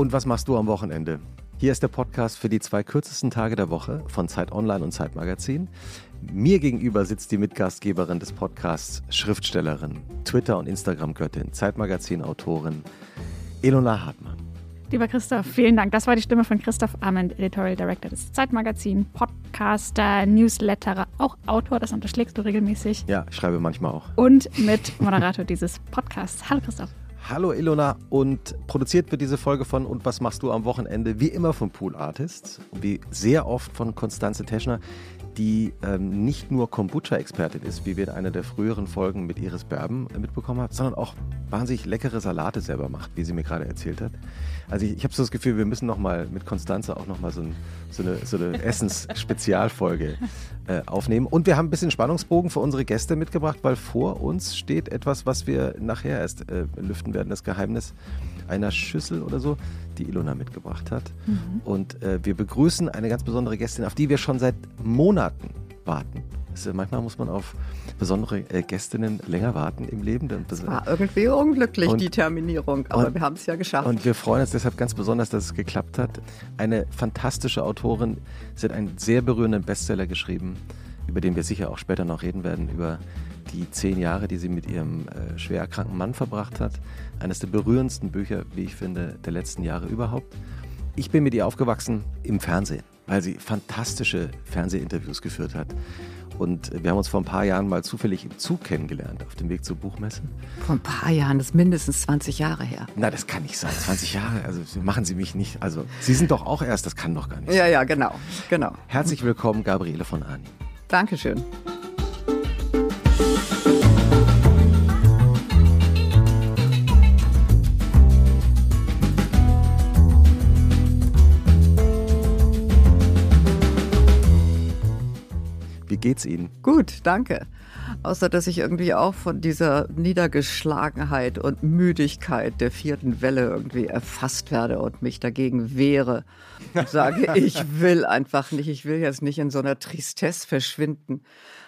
Und was machst du am Wochenende? Hier ist der Podcast für die zwei kürzesten Tage der Woche von Zeit Online und Zeit Magazin. Mir gegenüber sitzt die Mitgastgeberin des Podcasts, Schriftstellerin, Twitter- und Instagram-Göttin, Zeitmagazin-Autorin Elona Hartmann. Lieber Christoph, vielen Dank. Das war die Stimme von Christoph Arment, Editorial Director des Zeitmagazin, Podcaster, Newsletterer, auch Autor, das unterschlägst du regelmäßig. Ja, ich schreibe manchmal auch. Und mit Moderator dieses Podcasts. Hallo Christoph. Hallo Ilona und produziert wird diese Folge von Und was machst du am Wochenende? Wie immer von Pool Artists, wie sehr oft von Konstanze Teschner, die ähm, nicht nur Kombucha-Expertin ist, wie wir in einer der früheren Folgen mit Iris Berben äh, mitbekommen haben, sondern auch wahnsinnig leckere Salate selber macht, wie sie mir gerade erzählt hat. Also ich, ich habe so das Gefühl, wir müssen noch mal mit Konstanze auch noch mal so, ein, so eine, so eine Essens-Spezialfolge äh, aufnehmen. Und wir haben ein bisschen Spannungsbogen für unsere Gäste mitgebracht, weil vor uns steht etwas, was wir nachher erst äh, lüften werden, das Geheimnis einer Schüssel oder so, die Ilona mitgebracht hat. Mhm. Und äh, wir begrüßen eine ganz besondere Gästin, auf die wir schon seit Monaten warten. Also manchmal muss man auf besondere äh, Gästinnen länger warten im Leben. Das war irgendwie unglücklich, und, die Terminierung, aber und, wir haben es ja geschafft. Und wir freuen uns deshalb ganz besonders, dass es geklappt hat. Eine fantastische Autorin. Sie hat einen sehr berührenden Bestseller geschrieben, über den wir sicher auch später noch reden werden, über die zehn Jahre, die sie mit ihrem äh, schwer erkrankten Mann verbracht hat. Eines der berührendsten Bücher, wie ich finde, der letzten Jahre überhaupt. Ich bin mit ihr aufgewachsen im Fernsehen, weil sie fantastische Fernsehinterviews geführt hat. Und wir haben uns vor ein paar Jahren mal zufällig im Zug kennengelernt, auf dem Weg zur Buchmesse. Vor ein paar Jahren, das ist mindestens 20 Jahre her. Na, das kann nicht sein. 20 Jahre, also machen Sie mich nicht. Also, Sie sind doch auch erst, das kann doch gar nicht. Ja, sein. ja, genau, genau. Herzlich willkommen, Gabriele von Ani. Dankeschön. Geht's Ihnen? Gut, danke. Außer dass ich irgendwie auch von dieser Niedergeschlagenheit und Müdigkeit der vierten Welle irgendwie erfasst werde und mich dagegen wehre. Und sage, ich will einfach nicht, ich will jetzt nicht in so einer Tristesse verschwinden.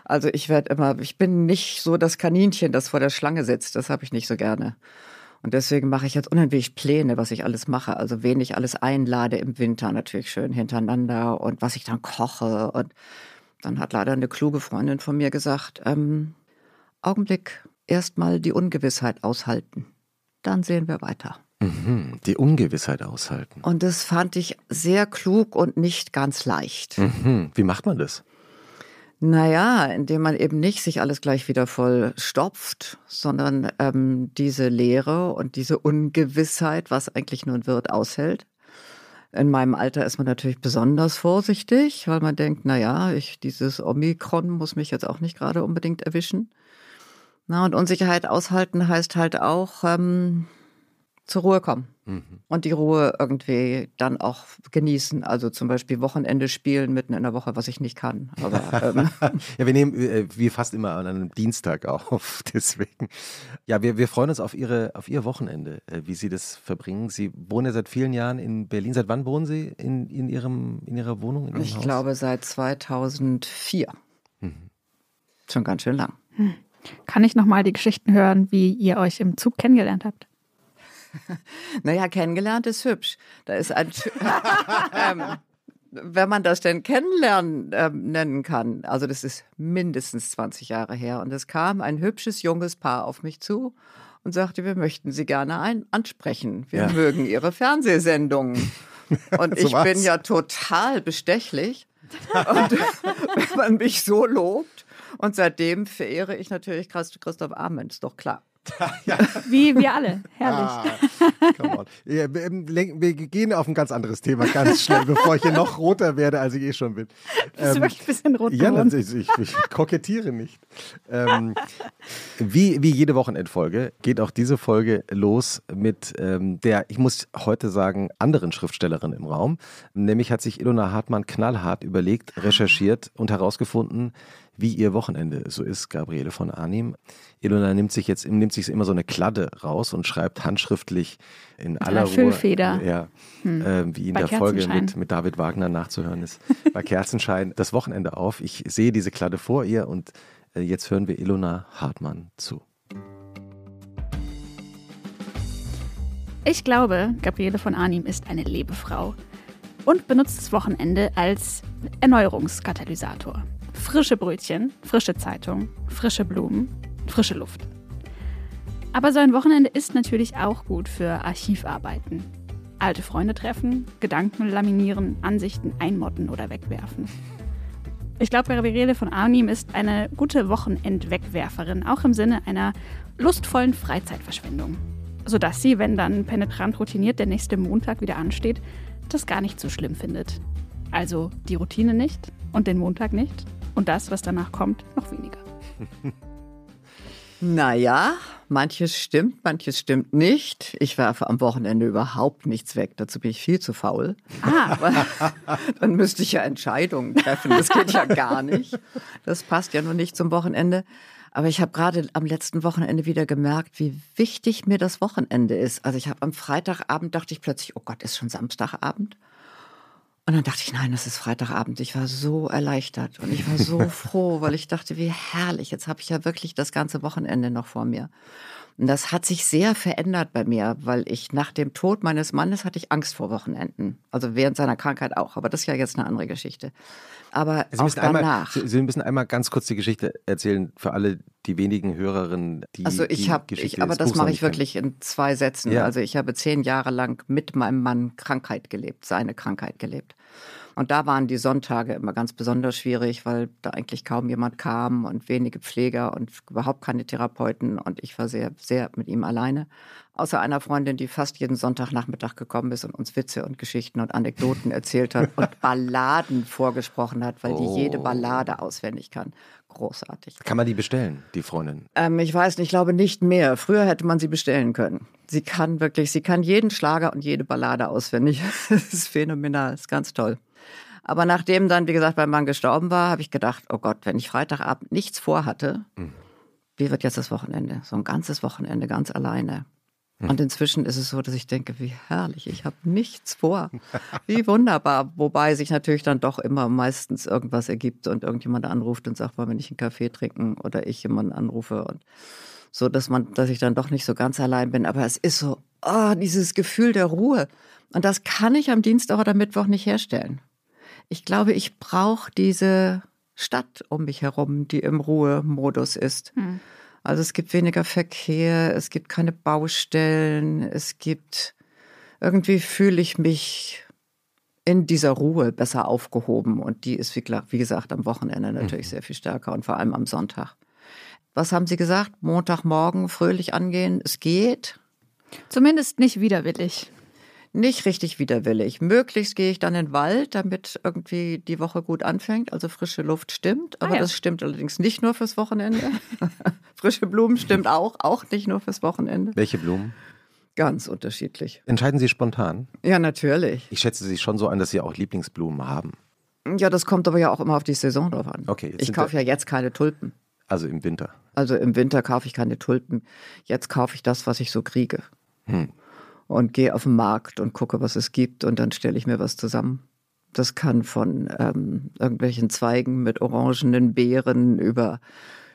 Also ich werde immer, ich bin nicht so das Kaninchen, das vor der Schlange sitzt. Das habe ich nicht so gerne. Und deswegen mache ich jetzt unheimlich Pläne, was ich alles mache. Also wen ich alles einlade im Winter natürlich schön hintereinander und was ich dann koche und dann hat leider eine kluge Freundin von mir gesagt, ähm, Augenblick, erstmal die Ungewissheit aushalten. Dann sehen wir weiter. Mhm, die Ungewissheit aushalten. Und das fand ich sehr klug und nicht ganz leicht. Mhm. Wie macht man das? Naja, indem man eben nicht sich alles gleich wieder voll stopft, sondern ähm, diese Leere und diese Ungewissheit, was eigentlich nun wird, aushält. In meinem Alter ist man natürlich besonders vorsichtig, weil man denkt, na ja, ich, dieses Omikron muss mich jetzt auch nicht gerade unbedingt erwischen. Na, und Unsicherheit aushalten heißt halt auch ähm, zur Ruhe kommen. Mhm. Und die Ruhe irgendwie dann auch genießen. Also zum Beispiel Wochenende spielen mitten in der Woche, was ich nicht kann. Aber, ähm. ja, wir nehmen äh, wie fast immer an einem Dienstag auf. Deswegen. Ja, wir, wir freuen uns auf, Ihre, auf Ihr Wochenende, äh, wie Sie das verbringen. Sie wohnen ja seit vielen Jahren in Berlin. Seit wann wohnen Sie in, in, Ihrem, in Ihrer Wohnung? In ich Haus? glaube seit 2004. Mhm. Schon ganz schön lang. Hm. Kann ich nochmal die Geschichten hören, wie ihr euch im Zug kennengelernt habt? naja, kennengelernt ist hübsch. Da ist ein. ähm, wenn man das denn kennenlernen äh, nennen kann, also das ist mindestens 20 Jahre her, und es kam ein hübsches junges Paar auf mich zu und sagte, wir möchten Sie gerne ein ansprechen. Wir ja. mögen Ihre Fernsehsendungen. Und so ich was? bin ja total bestechlich. und wenn man mich so lobt, und seitdem verehre ich natürlich Christoph Arment, ist doch klar. Ja. Wie wir alle. Herrlich. Ah, ja, wir gehen auf ein ganz anderes Thema ganz schnell, bevor ich hier noch roter werde, als ich eh schon bin. Bist ähm, du wirklich ein bisschen rot Ja, ich, ich, ich, kokettiere nicht. Ähm, wie, wie jede Wochenendfolge geht auch diese Folge los mit ähm, der, ich muss heute sagen, anderen Schriftstellerin im Raum. Nämlich hat sich Ilona Hartmann knallhart überlegt, recherchiert und herausgefunden, wie ihr Wochenende so ist, Gabriele von Arnim. Ilona nimmt sich jetzt nimmt sich immer so eine Kladde raus und schreibt handschriftlich in mit aller Ruhe. Füllfeder. Ja, hm. äh, wie in Bei der Folge mit, mit David Wagner nachzuhören ist. Bei Kerzenschein das Wochenende auf. Ich sehe diese Kladde vor ihr und äh, jetzt hören wir Ilona Hartmann zu. Ich glaube, Gabriele von Arnim ist eine Lebefrau und benutzt das Wochenende als Erneuerungskatalysator. Frische Brötchen, frische Zeitung, frische Blumen, frische Luft. Aber so ein Wochenende ist natürlich auch gut für Archivarbeiten. Alte Freunde treffen, Gedanken laminieren, Ansichten einmotten oder wegwerfen. Ich glaube, Gabriele von Arnim ist eine gute Wochenendwegwerferin, auch im Sinne einer lustvollen Freizeitverschwendung. Sodass sie, wenn dann penetrant routiniert der nächste Montag wieder ansteht, das gar nicht so schlimm findet. Also die Routine nicht und den Montag nicht und das, was danach kommt, noch weniger. Naja, manches stimmt, manches stimmt nicht. Ich werfe am Wochenende überhaupt nichts weg. Dazu bin ich viel zu faul. Ah. Dann müsste ich ja Entscheidungen treffen. Das geht ja gar nicht. Das passt ja nur nicht zum Wochenende. Aber ich habe gerade am letzten Wochenende wieder gemerkt, wie wichtig mir das Wochenende ist. Also ich habe am Freitagabend dachte ich plötzlich, oh Gott, ist schon Samstagabend. Und dann dachte ich, nein, das ist Freitagabend. Ich war so erleichtert und ich war so froh, weil ich dachte, wie herrlich. Jetzt habe ich ja wirklich das ganze Wochenende noch vor mir. Und das hat sich sehr verändert bei mir, weil ich nach dem Tod meines Mannes hatte ich Angst vor Wochenenden. Also während seiner Krankheit auch. Aber das ist ja jetzt eine andere Geschichte. Aber Sie auch müssen, einmal, danach. Sie, müssen einmal ganz kurz die Geschichte erzählen für alle die wenigen Hörerinnen, die Also ich habe, aber das Buchs mache ich wirklich in zwei Sätzen. Ja. Also ich habe zehn Jahre lang mit meinem Mann Krankheit gelebt, seine Krankheit gelebt. Und da waren die Sonntage immer ganz besonders schwierig, weil da eigentlich kaum jemand kam und wenige Pfleger und überhaupt keine Therapeuten. Und ich war sehr, sehr mit ihm alleine. Außer einer Freundin, die fast jeden Sonntagnachmittag gekommen ist und uns Witze und Geschichten und Anekdoten erzählt hat und Balladen vorgesprochen hat, weil die jede Oh. Ballade auswendig kann. Großartig. Kann man die bestellen, die Freundin? Ähm, ich weiß nicht, ich glaube nicht mehr. Früher hätte man sie bestellen können. Sie kann wirklich, sie kann jeden Schlager und jede Ballade auswendig. Das ist phänomenal, das ist ganz toll. Aber nachdem dann, wie gesagt, mein Mann gestorben war, habe ich gedacht, oh Gott, wenn ich Freitagabend nichts vorhatte, wie wird jetzt das Wochenende? So ein ganzes Wochenende ganz alleine. Und inzwischen ist es so, dass ich denke, wie herrlich, ich habe nichts vor. Wie wunderbar. Wobei sich natürlich dann doch immer meistens irgendwas ergibt und irgendjemand anruft und sagt, wollen wir nicht einen Kaffee trinken oder ich jemanden anrufe und so, dass man, dass ich dann doch nicht so ganz allein bin. Aber es ist so, oh, dieses Gefühl der Ruhe. Und das kann ich am Dienstag oder Mittwoch nicht herstellen. Ich glaube, ich brauche diese Stadt um mich herum, die im Ruhemodus ist. Also es gibt weniger Verkehr, es gibt keine Baustellen, es gibt irgendwie fühle ich mich in dieser Ruhe besser aufgehoben und die ist wie, wie gesagt am Wochenende natürlich sehr viel stärker und vor allem am Sonntag. Was haben Sie gesagt? Montagmorgen fröhlich angehen? Es geht. Zumindest nicht widerwillig. Nicht richtig widerwillig. Möglichst gehe ich dann in den Wald, damit irgendwie die Woche gut anfängt. Also frische Luft stimmt, aber Ah ja. das stimmt allerdings nicht nur fürs Wochenende. frische Blumen stimmt auch, auch nicht nur fürs Wochenende. Welche Blumen? Ganz unterschiedlich. Entscheiden Sie spontan? Ja, natürlich. Ich schätze Sie schon so an, dass Sie auch Lieblingsblumen haben. Ja, das kommt aber ja auch immer auf die Saison drauf an. Okay, ich kaufe ja jetzt keine Tulpen. Also im Winter. Also im Winter kaufe ich keine Tulpen. Jetzt kaufe ich das, was ich so kriege. Hm. Und gehe auf den Markt und gucke, was es gibt und dann stelle ich mir was zusammen. Das kann von ähm, irgendwelchen Zweigen mit orangenen Beeren über,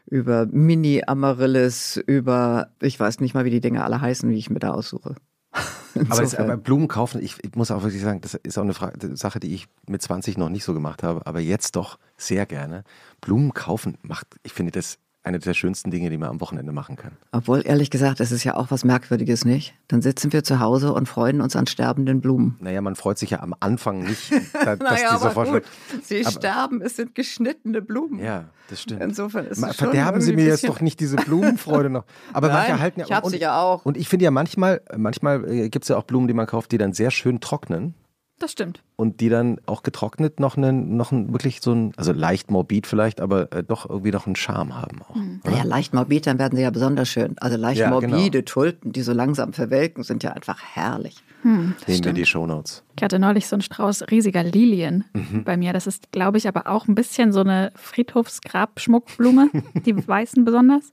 über Mini-Amaryllis, über, ich weiß nicht mal, wie die Dinge alle heißen, wie ich mir da aussuche. Aber, Insofern- aber Blumen kaufen, ich, ich muss auch wirklich sagen, das ist auch eine Frage, eine Sache, die ich mit 20 noch nicht so gemacht habe, aber jetzt doch sehr gerne. Blumen kaufen macht, ich finde das eine der schönsten Dinge, die man am Wochenende machen kann. Obwohl, ehrlich gesagt, es ist ja auch was Merkwürdiges, nicht? Dann sitzen wir zu Hause und freuen uns an sterbenden Blumen. Naja, man freut sich ja am Anfang nicht, da, dass die sofort. Sie Aber- sterben, es sind geschnittene Blumen. Ja, das stimmt. Insofern ist Ma- es schon Verderben Sie mir jetzt doch nicht diese Blumenfreude noch. Aber Nein, manche halten ja ich hab und, sie ja auch. Und ich finde ja manchmal, manchmal gibt es ja auch Blumen, die man kauft, die dann sehr schön trocknen. Das stimmt. und die dann auch getrocknet noch einen, noch einen wirklich so ein, also leicht morbid vielleicht, aber äh, doch irgendwie noch einen Charme haben auch. Naja, leicht morbid, dann werden sie ja besonders schön. Also leicht Ja, morbide genau. Tulpen, die so langsam verwelken, sind ja einfach herrlich. Nehmen wir die Shownotes. Ich hatte neulich so einen Strauß riesiger Lilien bei mir. Das ist, glaube ich, aber auch ein bisschen so eine Friedhofsgrabschmuckblume, die weißen besonders.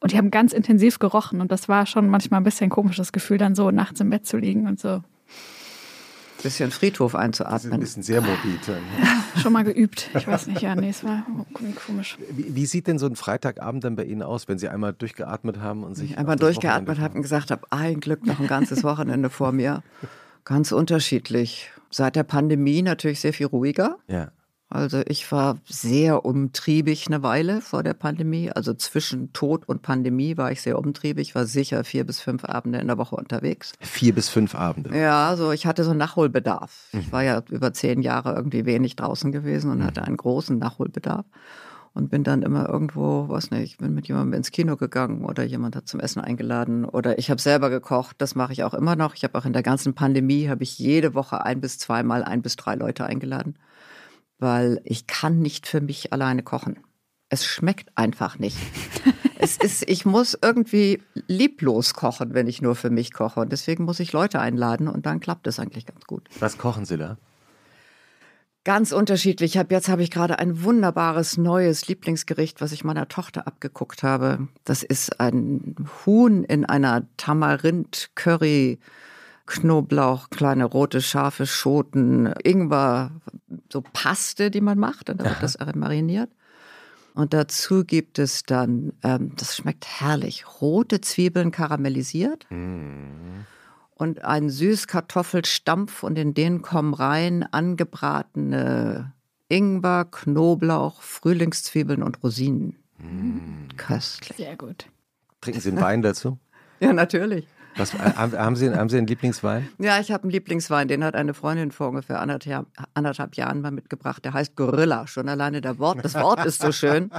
Und die haben ganz intensiv gerochen und das war schon manchmal ein bisschen ein komisches Gefühl, dann so nachts im Bett zu liegen und so. Bisschen Friedhof Das ist ein einzuatmen. bisschen sehr morbid. Schon mal geübt. Ich weiß nicht, ja, nee, es war komisch. Wie, wie sieht denn so ein Freitagabend dann bei Ihnen aus, wenn Sie einmal durchgeatmet haben und sich Ich einmal durchgeatmet habe und gesagt habe, ein Glück, noch ein ganzes Wochenende vor mir. Ganz unterschiedlich. Seit der Pandemie natürlich sehr viel ruhiger. Ja. Also ich war sehr umtriebig eine Weile vor der Pandemie. Also zwischen Tod und Pandemie war ich sehr umtriebig, war sicher vier bis fünf Abende in der Woche unterwegs. Vier bis fünf Abende. Ja, also ich hatte so einen Nachholbedarf. Ich war ja über zehn Jahre irgendwie wenig draußen gewesen und hatte einen großen Nachholbedarf. Und bin dann immer irgendwo, weiß nicht, bin mit jemandem ins Kino gegangen oder jemand hat zum Essen eingeladen oder ich habe selber gekocht. Das mache ich auch immer noch. Ich habe auch in der ganzen Pandemie, habe ich jede Woche ein bis zweimal ein bis drei Leute eingeladen, weil ich kann nicht für mich alleine kochen. Es schmeckt einfach nicht. es ist, ich muss irgendwie lieblos kochen, wenn ich nur für mich koche. Und deswegen muss ich Leute einladen und dann klappt es eigentlich ganz gut. Was kochen Sie da? Ganz unterschiedlich. Hab, jetzt habe ich gerade ein wunderbares neues Lieblingsgericht, was ich meiner Tochter abgeguckt habe. Das ist ein Huhn in einer Tamarind-Curry. Knoblauch, kleine rote, scharfe Schoten, Ingwer, so Paste, die man macht, und dann wird das mariniert. Und dazu gibt es dann, ähm, das schmeckt herrlich, rote Zwiebeln karamellisiert und ein Süßkartoffelstampf und in den kommen rein angebratene Ingwer, Knoblauch, Frühlingszwiebeln und Rosinen. Köstlich. Sehr gut. Trinken Sie einen Wein dazu? Ja, natürlich. Was, äh, haben, haben, Sie, haben Sie einen Lieblingswein? Ja, ich habe einen Lieblingswein, den hat eine Freundin vor ungefähr anderthalb, anderthalb Jahren mal mitgebracht. Der heißt Gorilla. Schon alleine der Wort, das Wort ist so schön.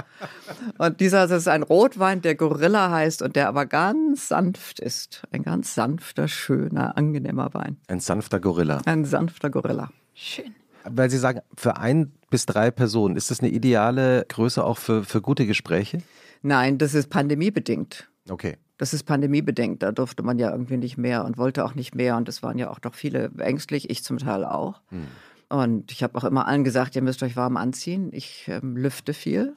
Und dieser das ist ein Rotwein, der Gorilla heißt und der aber ganz sanft ist. Ein ganz sanfter, schöner, angenehmer Wein. Ein sanfter Gorilla. Ein sanfter Gorilla. Schön. Weil Sie sagen, für ein bis drei Personen, ist das eine ideale Größe auch für, für gute Gespräche? Nein, das ist pandemiebedingt. Okay. Das ist pandemiebedingt. Da durfte man ja irgendwie nicht mehr und wollte auch nicht mehr. Und es waren ja auch doch viele ängstlich, ich zum Teil auch. Und ich habe auch immer allen gesagt, ihr müsst euch warm anziehen. Ich ähm, lüfte viel.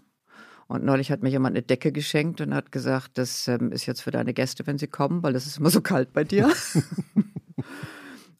Und neulich hat mir jemand eine Decke geschenkt und hat gesagt, das ähm, ist jetzt für deine Gäste, wenn sie kommen, weil es ist immer so kalt bei dir.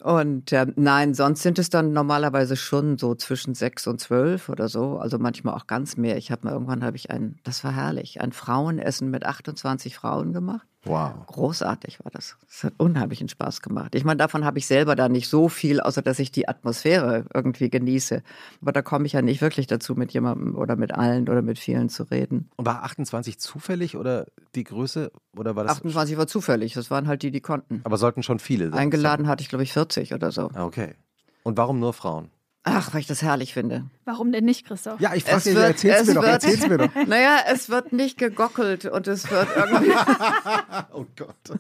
Und ähm, nein, sonst sind es dann normalerweise schon so zwischen sechs und zwölf oder so. Also manchmal auch ganz mehr. Ich habe mal irgendwann habe ich ein, das war herrlich, ein Frauenessen mit 28 Frauen gemacht. Wow. Großartig war das. Es hat unheimlichen Spaß gemacht. Ich meine, davon habe ich selber da nicht so viel, außer dass ich die Atmosphäre irgendwie genieße. Aber da komme ich ja nicht wirklich dazu, mit jemandem oder mit allen oder mit vielen zu reden. Und war 28 zufällig oder die Größe? Oder war das 28 war zufällig. Das waren halt die, die konnten. Aber sollten schon viele sein. Eingeladen hatte ich, glaube ich, 40 oder so. Ah, Okay. Und warum nur Frauen? Ach, weil ich das herrlich finde. Warum denn nicht, Christoph? Ja, ich Es wird- erzähl's es mir doch, erzähl's mir doch. Naja, es wird nicht gegockelt und es wird irgendwie, Oh Gott.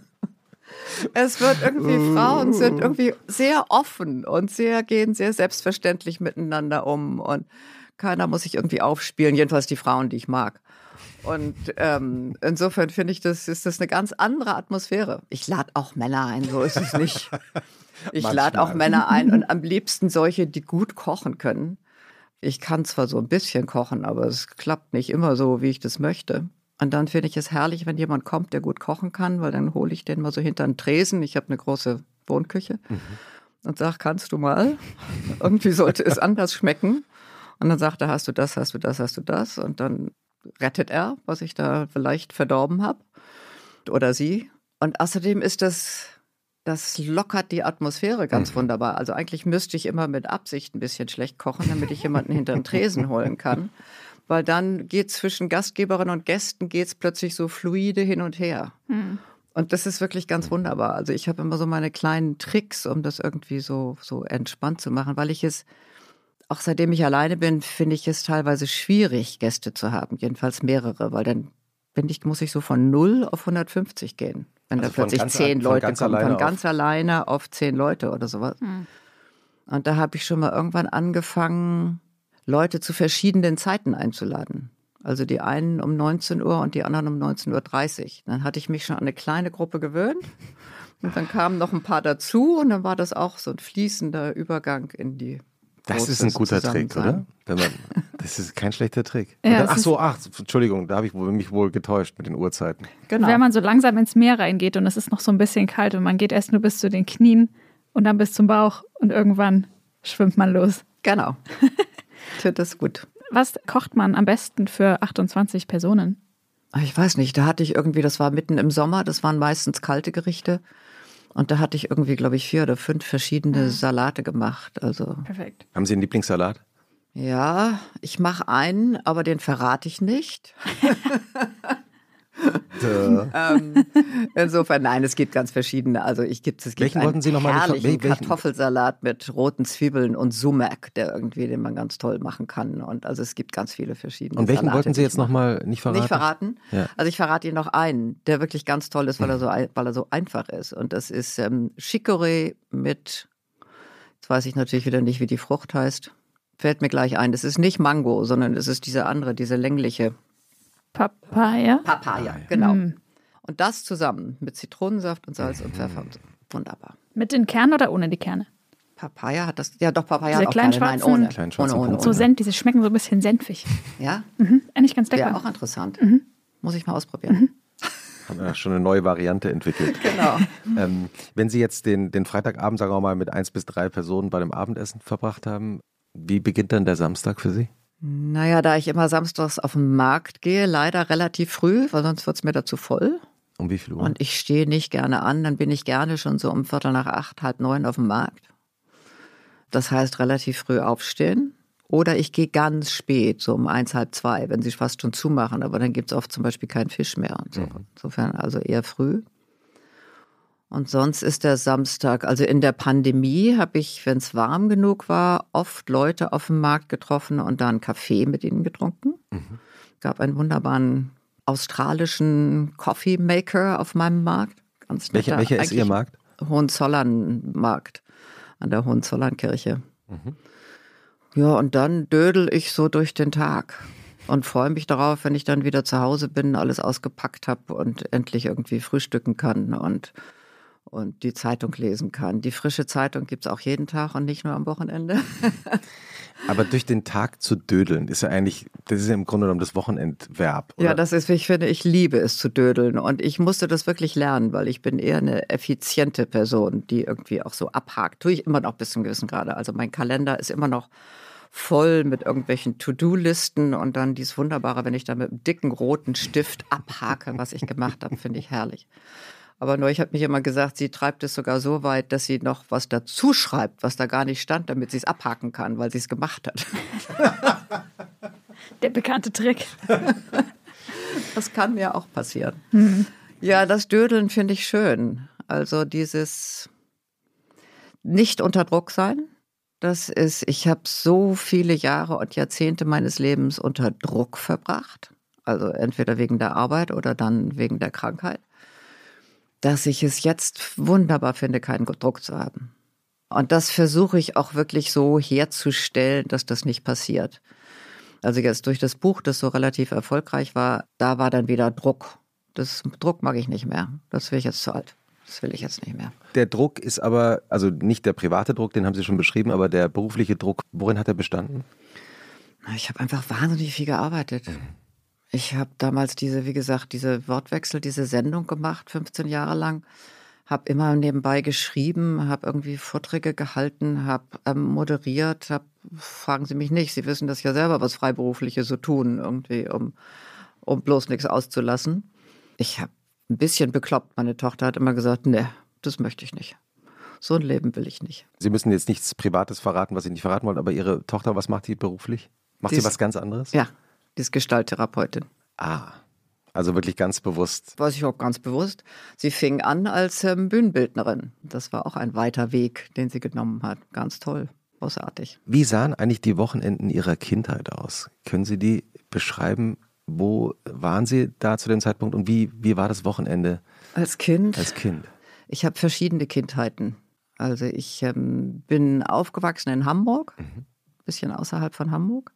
es wird irgendwie, Frauen sind irgendwie sehr offen und sehr, gehen sehr selbstverständlich miteinander um und keiner muss sich irgendwie aufspielen, jedenfalls die Frauen, die ich mag. Und ähm, insofern finde ich, das ist das eine ganz andere Atmosphäre. Ich lade auch Männer ein, so ist es nicht. Ich lade auch. Männer ein und am liebsten solche, die gut kochen können. Ich kann zwar so ein bisschen kochen, aber es klappt nicht immer so, wie ich das möchte. Und dann finde ich es herrlich, wenn jemand kommt, der gut kochen kann, weil dann hole ich den mal so hinter den Tresen. Ich habe eine große Wohnküche und sage, kannst du mal? Irgendwie sollte es anders schmecken. Und dann sagt er, hast du das, hast du das, hast du das? Und dann rettet er, was ich da vielleicht verdorben habe. Oder sie. Und außerdem ist das, das lockert die Atmosphäre ganz wunderbar. Also eigentlich müsste ich immer mit Absicht ein bisschen schlecht kochen, damit ich jemanden hinter den Tresen holen kann. Weil dann geht zwischen Gastgeberin und Gästen geht's plötzlich so fluide hin und her. Und das ist wirklich ganz wunderbar. Also ich habe immer so meine kleinen Tricks, um das irgendwie so, so entspannt zu machen, weil ich es, auch seitdem ich alleine bin, finde ich es teilweise schwierig, Gäste zu haben. Jedenfalls mehrere, weil dann bin ich, muss ich so von 0 auf 150 gehen. Wenn Also da von plötzlich ganz zehn von Leute ganz kommen, von auf- ganz alleine auf zehn Leute oder sowas. Und da habe ich schon mal irgendwann angefangen, Leute zu verschiedenen Zeiten einzuladen. Also die einen um 19 Uhr und die anderen um 19.30 Uhr. Dann hatte ich mich schon an eine kleine Gruppe gewöhnt. Und dann kamen noch ein paar dazu und dann war das auch so ein fließender Übergang in die. Das ist ein guter Trick, Zusammensein. oder? Wenn man, das ist kein schlechter Trick. Ja, dann, ach so, ach, Entschuldigung, da habe ich wohl- mich wohl getäuscht mit den Uhrzeiten. Genau. Wenn man so langsam ins Meer reingeht und es ist noch so ein bisschen kalt und man geht erst nur bis zu den Knien, und dann bis zum Bauch und irgendwann schwimmt man los. Genau. das ist gut. Was kocht man am besten für 28 Personen? Ich weiß nicht, da hatte ich irgendwie, das war mitten im Sommer, das waren meistens kalte Gerichte. Und da hatte ich irgendwie, glaube ich, vier oder fünf verschiedene mhm. Salate gemacht. Also Perfekt. Haben Sie einen Lieblingssalat? Ja, ich mache einen, aber den verrate ich nicht. ähm, insofern, nein, es gibt ganz verschiedene. Also ich gibt es gibt welchen wollten Sie noch mal herrlichen Kartoffelsalat mit roten Zwiebeln und Sumac, der irgendwie, den man ganz toll machen kann. Und also es gibt ganz viele verschiedene. Und welchen Salate, wollten Sie jetzt noch mal nicht verraten? Nicht verraten. Ja. Also ich verrate Ihnen noch einen, der wirklich ganz toll ist, weil er so, weil er so einfach ist. Und das ist ähm, Chicorée mit, jetzt weiß ich natürlich wieder nicht, wie die Frucht heißt. Fällt mir gleich ein. Das ist nicht Mango, sondern es ist diese andere, diese längliche. Papaya? Papaya, genau. Mm. Und das zusammen mit Zitronensaft und Salz und Pfeffer. Wunderbar. Mit den Kernen oder ohne die Kerne? Papaya hat das, ja doch, Papaya diese hat auch kleinen Kerne. Nein, ohne. Kleinen ohne, ohne, ohne. So Senf, diese schmecken so ein bisschen senfig. Ja? Mhm. Eigentlich ganz lecker. Wäre auch interessant. Mhm. Muss ich mal ausprobieren. Mhm. Haben wir schon eine neue Variante entwickelt. Genau. Ähm, wenn Sie jetzt den, den Freitagabend, sagen wir mal, mit eins bis drei Personen bei dem Abendessen verbracht haben, wie beginnt dann der Samstag für Sie? Naja, da ich immer samstags auf den Markt gehe, leider relativ früh, weil sonst wird es mir dazu voll. Um wie viel Uhr? Und ich stehe nicht gerne an, dann bin ich gerne schon so um Viertel nach acht, halb neun auf dem Markt. Das heißt relativ früh aufstehen. Oder ich gehe ganz spät, so um eins, halb zwei, wenn sie fast schon zumachen, aber dann gibt es oft zum Beispiel keinen Fisch mehr. Und so. Mhm. Insofern also eher früh. Und sonst ist der Samstag, also in der Pandemie habe ich, wenn es warm genug war, oft Leute auf dem Markt getroffen und da einen Kaffee mit ihnen getrunken. Mhm. Gab einen wunderbaren australischen Coffee Maker auf meinem Markt. Ganz welcher, welcher ist Ihr Markt? Hohenzollern-Markt an der Hohenzollern-Kirche. Mhm. Ja, und dann dödel ich so durch den Tag und freue mich darauf, wenn ich dann wieder zu Hause bin, alles ausgepackt habe und endlich irgendwie frühstücken kann und und die Zeitung lesen kann. Die frische Zeitung gibt es auch jeden Tag und nicht nur am Wochenende. Aber durch den Tag zu dödeln ist ja eigentlich, das ist ja im Grunde genommen das Wochenendverb. Oder? Ja, das ist, ich finde, ich liebe es zu dödeln und ich musste das wirklich lernen, weil ich bin eher eine effiziente Person, die irgendwie auch so abhakt. Tue ich immer noch bis zum gewissen Grade. Also mein Kalender ist immer noch voll mit irgendwelchen To-Do-Listen und dann dieses Wunderbare, wenn ich da mit einem dicken roten Stift abhake, was ich gemacht habe, finde ich herrlich. Aber neulich hat mich immer gesagt, sie treibt es sogar so weit, dass sie noch was dazu schreibt, was da gar nicht stand, damit sie es abhaken kann, weil sie es gemacht hat. Der bekannte Trick. Das kann mir auch passieren. Mhm. Ja, das Dödeln finde ich schön. Also dieses nicht unter Druck sein. Das ist, ich habe so viele Jahre und Jahrzehnte meines Lebens unter Druck verbracht. Also entweder wegen der Arbeit oder dann wegen der Krankheit dass ich es jetzt wunderbar finde, keinen Druck zu haben. Und das versuche ich auch wirklich so herzustellen, dass das nicht passiert. Also jetzt durch das Buch, das so relativ erfolgreich war, da war dann wieder Druck. Das Druck mag ich nicht mehr. Das will ich jetzt zu alt. Das will ich jetzt nicht mehr. Der Druck ist aber, also nicht der private Druck, den haben Sie schon beschrieben, aber der berufliche Druck, worin hat er bestanden? Ich habe einfach wahnsinnig viel gearbeitet. Mhm. Ich habe damals diese, wie gesagt, diese Wortwechsel, diese Sendung gemacht, 15 Jahre lang. Habe immer nebenbei geschrieben, habe irgendwie Vorträge gehalten, habe ähm, moderiert, hab, fragen Sie mich nicht, Sie wissen das ja selber, was Freiberufliche so tun, irgendwie, um, um bloß nichts auszulassen. Ich habe ein bisschen bekloppt. Meine Tochter hat immer gesagt, nee, das möchte ich nicht. So ein Leben will ich nicht. Sie müssen jetzt nichts Privates verraten, was Sie nicht verraten wollen, aber Ihre Tochter, was macht sie beruflich? Macht die sie was ganz anderes? Ja, die ist Gestalttherapeutin. Ah, also wirklich ganz bewusst. Weiß ich auch ganz bewusst. Sie fing an als ähm, Bühnenbildnerin. Das war auch ein weiter Weg, den sie genommen hat. Ganz toll, großartig. Wie sahen eigentlich die Wochenenden Ihrer Kindheit aus? Können Sie die beschreiben? Wo waren Sie da zu dem Zeitpunkt und wie, wie war das Wochenende? Als Kind? Als Kind. Ich habe verschiedene Kindheiten. Also ich ähm, bin aufgewachsen in Hamburg, mhm. bisschen außerhalb von Hamburg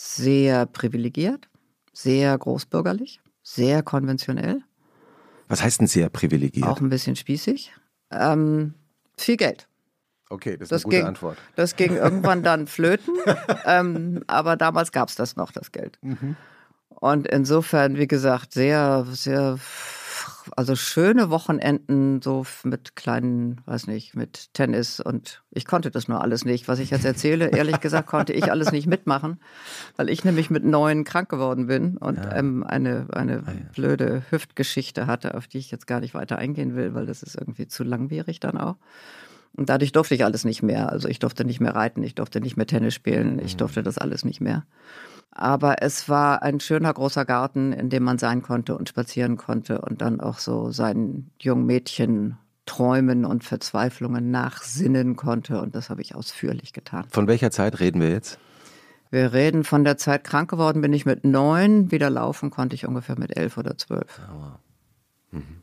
sehr privilegiert, sehr großbürgerlich, sehr konventionell. Was heißt denn sehr privilegiert? Auch ein bisschen spießig. Ähm, viel Geld. Okay, das ist das eine gute ging, Antwort. Das ging irgendwann dann flöten, ähm, aber damals gab es das noch, das Geld. Mhm. Und insofern, wie gesagt, sehr, sehr also schöne Wochenenden so mit kleinen, weiß nicht, mit Tennis und ich konnte das nur alles nicht. Was ich jetzt erzähle, ehrlich gesagt, konnte ich alles nicht mitmachen, weil ich nämlich mit neun krank geworden bin und ja. ähm, eine, eine ah, ja. blöde Hüftgeschichte hatte, auf die ich jetzt gar nicht weiter eingehen will, weil das ist irgendwie zu langwierig dann auch. Und dadurch durfte ich alles nicht mehr. Also ich durfte nicht mehr reiten, ich durfte nicht mehr Tennis spielen, ich mhm. durfte das alles nicht mehr. Aber es war ein schöner großer Garten, in dem man sein konnte und spazieren konnte und dann auch so seinen jungen Mädchen Träumen und Verzweiflungen nachsinnen konnte. Und das habe ich ausführlich getan. Von welcher Zeit reden wir jetzt? Wir reden von der Zeit, krank geworden bin ich mit neun, wieder laufen konnte ich ungefähr mit elf oder zwölf. Oh. Mhm.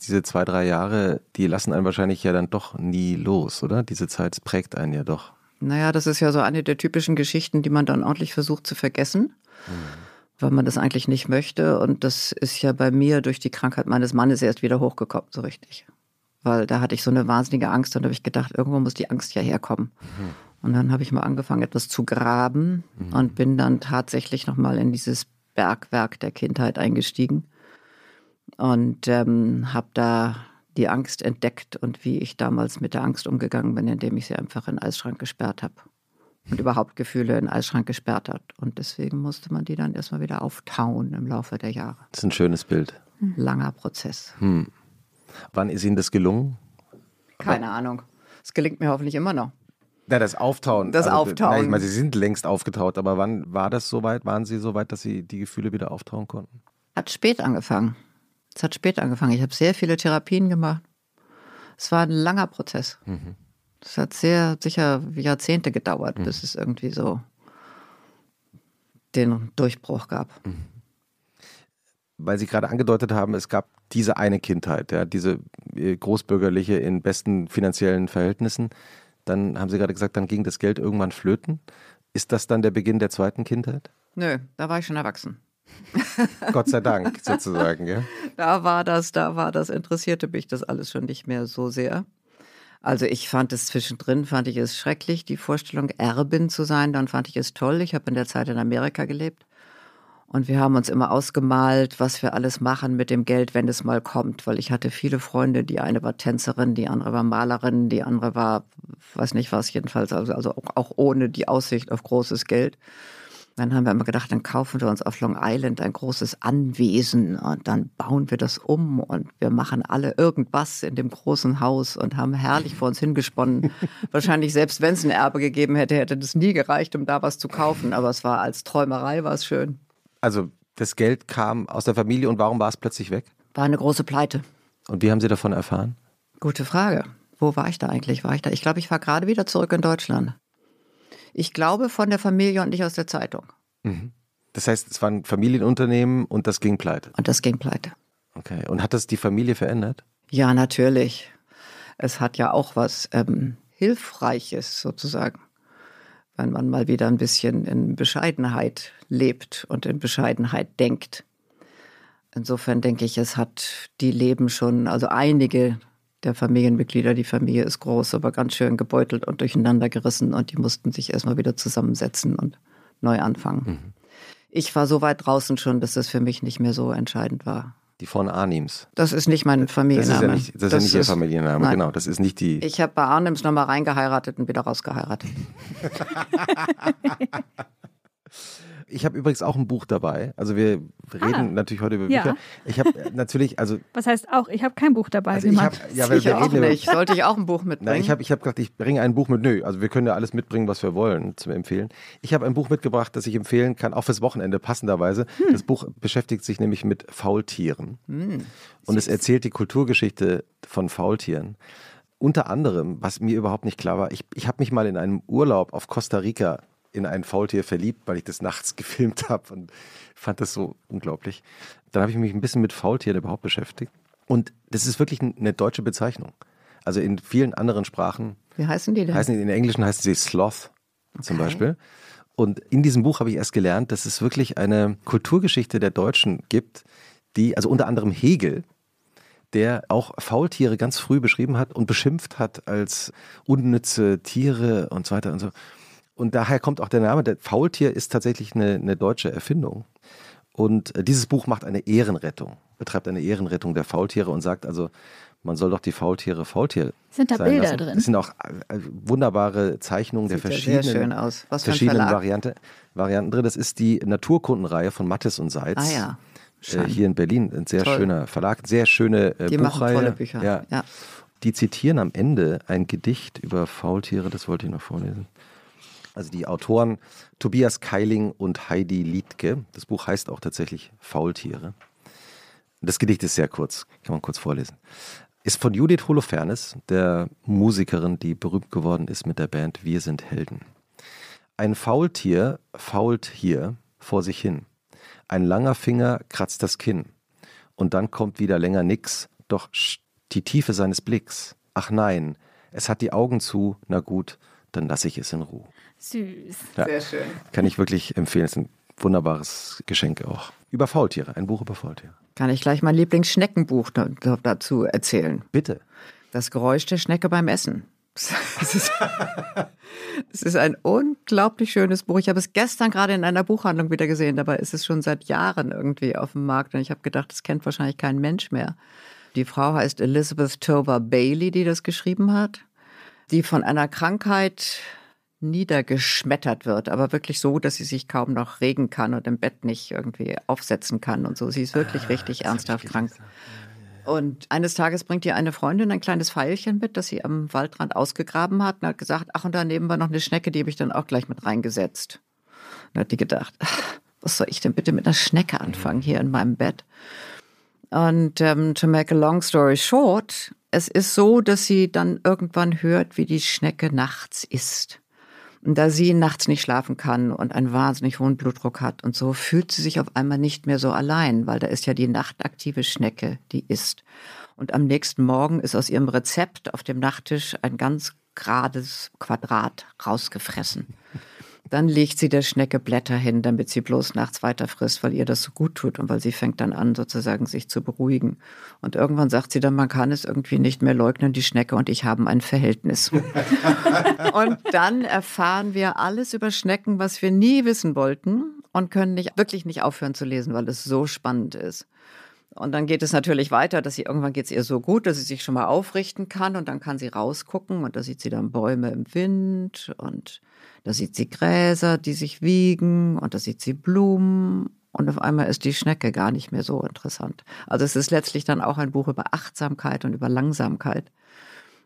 Diese zwei, drei Jahre, die lassen einen wahrscheinlich ja dann doch nie los, oder? Diese Zeit prägt einen ja doch. Naja, das ist ja so eine der typischen Geschichten, die man dann ordentlich versucht zu vergessen, mhm. weil man das eigentlich nicht möchte. Und das ist ja bei mir durch die Krankheit meines Mannes erst wieder hochgekommen, so richtig. Weil da hatte ich so eine wahnsinnige Angst und da habe ich gedacht, irgendwo muss die Angst ja herkommen. Mhm. Und dann habe ich mal angefangen, etwas zu graben mhm. und bin dann tatsächlich nochmal in dieses Bergwerk der Kindheit eingestiegen und ähm, habe da die Angst entdeckt und wie ich damals mit der Angst umgegangen bin, indem ich sie einfach in den Eisschrank gesperrt habe. Und überhaupt Gefühle in den Eisschrank gesperrt hat. Und deswegen musste man die dann erstmal wieder auftauen im Laufe der Jahre. Das ist ein schönes Bild. Langer Prozess. Hm. Wann ist Ihnen das gelungen? Keine Ahnung. Es gelingt mir hoffentlich immer noch. Ja, das Auftauen. Das also, Auftauen. Nein, ich meine, Sie sind längst aufgetaut, aber wann war das soweit? Waren Sie so weit, dass Sie die Gefühle wieder auftauen konnten? Hat spät angefangen. Es hat spät angefangen. Ich habe sehr viele Therapien gemacht. Es war ein langer Prozess. Mhm. Das hat sehr sicher Jahrzehnte gedauert, mhm. bis es irgendwie so den Durchbruch gab. Mhm. Weil Sie gerade angedeutet haben, es gab diese eine Kindheit, ja, diese äh, großbürgerliche in besten finanziellen Verhältnissen. Dann haben Sie gerade gesagt, dann ging das Geld irgendwann flöten. Ist das dann der Beginn der zweiten Kindheit? Nö, da war ich schon erwachsen. Gott sei Dank, sozusagen, ja. Da war das, da war das, interessierte mich das alles schon nicht mehr so sehr. Also ich fand es zwischendrin, fand ich es schrecklich, die Vorstellung, Erbin zu sein. Dann fand ich es toll. Ich habe in der Zeit in Amerika gelebt. Und wir haben uns immer ausgemalt, was wir alles machen mit dem Geld, wenn es mal kommt. Weil ich hatte viele Freunde. Die eine war Tänzerin, die andere war Malerin, die andere war, weiß nicht was, jedenfalls, also, also auch ohne die Aussicht auf großes Geld. Dann haben wir immer gedacht, dann kaufen wir uns auf Long Island ein großes Anwesen und dann bauen wir das um und wir machen alle irgendwas in dem großen Haus und haben herrlich vor uns hingesponnen. Wahrscheinlich selbst wenn es ein Erbe gegeben hätte, hätte das nie gereicht, um da was zu kaufen. Aber es war als Träumerei war es schön. Also das Geld kam aus der Familie und warum war es plötzlich weg? War eine große Pleite. Und wie haben Sie davon erfahren? Gute Frage. Wo war ich da eigentlich? War ich da? Ich glaube, ich war gerade wieder zurück in Deutschland. Ich glaube von der Familie und nicht aus der Zeitung. Mhm. Das heißt, es war ein Familienunternehmen und das ging pleite. Und das ging pleite. Okay. Und hat das die Familie verändert? Ja, natürlich. Es hat ja auch was ähm, Hilfreiches sozusagen, wenn man mal wieder ein bisschen in Bescheidenheit lebt und in Bescheidenheit denkt. Insofern denke ich, es hat die Leben schon, also einige der Familienmitglieder. Die Familie ist groß, aber ganz schön gebeutelt und durcheinander gerissen und die mussten sich erstmal wieder zusammensetzen und neu anfangen. Mhm. Ich war so weit draußen schon, dass das für mich nicht mehr so entscheidend war. Die von Arnims. Das ist nicht mein Familienname. Das ist ja nicht, das ist ja nicht Ihr Familienname, nein. genau. Das ist nicht die. Ich habe bei Arnims nochmal reingeheiratet und wieder rausgeheiratet. Ich habe übrigens auch ein Buch dabei. Also wir reden ah, natürlich heute über Bücher. Ja. Ich habe natürlich, also. Was heißt auch? Ich habe kein Buch dabei. Also ich hab, ja, wir, wir auch nicht. Sollte ich auch ein Buch mitbringen? Nein, ich habe ich hab gedacht, ich bringe ein Buch mit. Nö, also wir können ja alles mitbringen, was wir wollen zum Empfehlen. Ich habe ein Buch mitgebracht, das ich empfehlen kann, auch fürs Wochenende passenderweise. Hm. Das Buch beschäftigt sich nämlich mit Faultieren. Hm. Und es erzählt die Kulturgeschichte von Faultieren. Unter anderem, was mir überhaupt nicht klar war, ich, ich habe mich mal in einem Urlaub auf Costa Rica in ein Faultier verliebt, weil ich das nachts gefilmt habe und fand das so unglaublich. Dann habe ich mich ein bisschen mit Faultieren überhaupt beschäftigt. Und das ist wirklich eine deutsche Bezeichnung. Also in vielen anderen Sprachen. Wie heißen die denn? Heißen, in Englischen heißen sie Sloth okay. zum Beispiel. Und in diesem Buch habe ich erst gelernt, dass es wirklich eine Kulturgeschichte der Deutschen gibt, die, also unter anderem Hegel, der auch Faultiere ganz früh beschrieben hat und beschimpft hat als unnütze Tiere und so weiter und so. Und daher kommt auch der Name. Der Faultier ist tatsächlich eine, eine deutsche Erfindung. Und äh, dieses Buch macht eine Ehrenrettung, betreibt eine Ehrenrettung der Faultiere und sagt also, man soll doch die Faultiere Faultier Sind da sein Bilder lassen. drin? Es sind auch äh, wunderbare Zeichnungen der Sieht ja verschiedenen, sehr schön aus. Was für ein verschiedenen? Variante, Varianten drin. Das ist die Naturkundenreihe von Mattes und Seitz. Ah ja. Äh, Schein. hier in Berlin. Ein sehr Toll. schöner Verlag, sehr schöne äh, Die machen Buchreihe. tolle Bücher. Ja. Ja. Die zitieren am Ende ein Gedicht über Faultiere, das wollte ich noch vorlesen. Also die Autoren Tobias Keiling und Heidi Liedke. Das Buch heißt auch tatsächlich Faultiere. Das Gedicht ist sehr kurz, kann man kurz vorlesen. Ist von Judith Holofernes, der Musikerin, die berühmt geworden ist mit der Band Wir sind Helden. Ein Faultier fault hier vor sich hin. Ein langer Finger kratzt das Kinn. Und dann kommt wieder länger nix, doch die Tiefe seines Blicks. Ach nein, es hat die Augen zu, na gut, dann lasse ich es in Ruhe. Süß. Ja. Sehr schön. Kann ich wirklich empfehlen. Es ist ein wunderbares Geschenk auch. Über Faultiere, ein Buch über Faultiere. Kann ich gleich mein Lieblingsschneckenbuch da- da- dazu erzählen. Bitte. Das Geräusch der Schnecke beim Essen. Es ist, es ist ein unglaublich schönes Buch. Ich habe es gestern gerade in einer Buchhandlung wieder gesehen. Dabei ist es schon seit Jahren irgendwie auf dem Markt. Und ich habe gedacht, das kennt wahrscheinlich kein Mensch mehr. Die Frau heißt Elizabeth Tover Bailey, die das geschrieben hat, die von einer Krankheit niedergeschmettert wird, aber wirklich so, dass sie sich kaum noch regen kann und im Bett nicht irgendwie aufsetzen kann und so. Sie ist wirklich richtig ernsthaft krank. Und eines Tages bringt ihr eine Freundin ein kleines Pfeilchen mit, das sie am Waldrand ausgegraben hat und hat gesagt, ach, und daneben war noch eine Schnecke, die habe ich dann auch gleich mit reingesetzt. Und hat die gedacht, ach, was soll ich denn bitte mit einer Schnecke anfangen hier in meinem Bett? Und ähm, to make a long story short, es ist so, dass sie dann irgendwann hört, wie die Schnecke nachts isst. Und da sie nachts nicht schlafen kann und einen wahnsinnig hohen Blutdruck hat und so, fühlt sie sich auf einmal nicht mehr so allein, weil da ist ja die nachtaktive Schnecke, die isst. Und am nächsten Morgen ist aus ihrem Rezept auf dem Nachttisch ein ganz gerades Quadrat rausgefressen. Dann legt sie der Schnecke Blätter hin, damit sie bloß nachts weiter frisst, weil ihr das so gut tut und weil sie fängt dann an, sozusagen sich zu beruhigen. Und irgendwann sagt sie dann, man kann es irgendwie nicht mehr leugnen, die Schnecke und ich haben ein Verhältnis. und dann erfahren wir alles über Schnecken, was wir nie wissen wollten und können nicht, wirklich nicht aufhören zu lesen, weil es so spannend ist. Und dann geht es natürlich weiter, dass sie irgendwann geht es ihr so gut, dass sie sich schon mal aufrichten kann und dann kann sie rausgucken und da sieht sie dann Bäume im Wind und da sieht sie Gräser, die sich wiegen und da sieht sie Blumen und auf einmal ist die Schnecke gar nicht mehr so interessant. Also es ist letztlich dann auch ein Buch über Achtsamkeit und über Langsamkeit.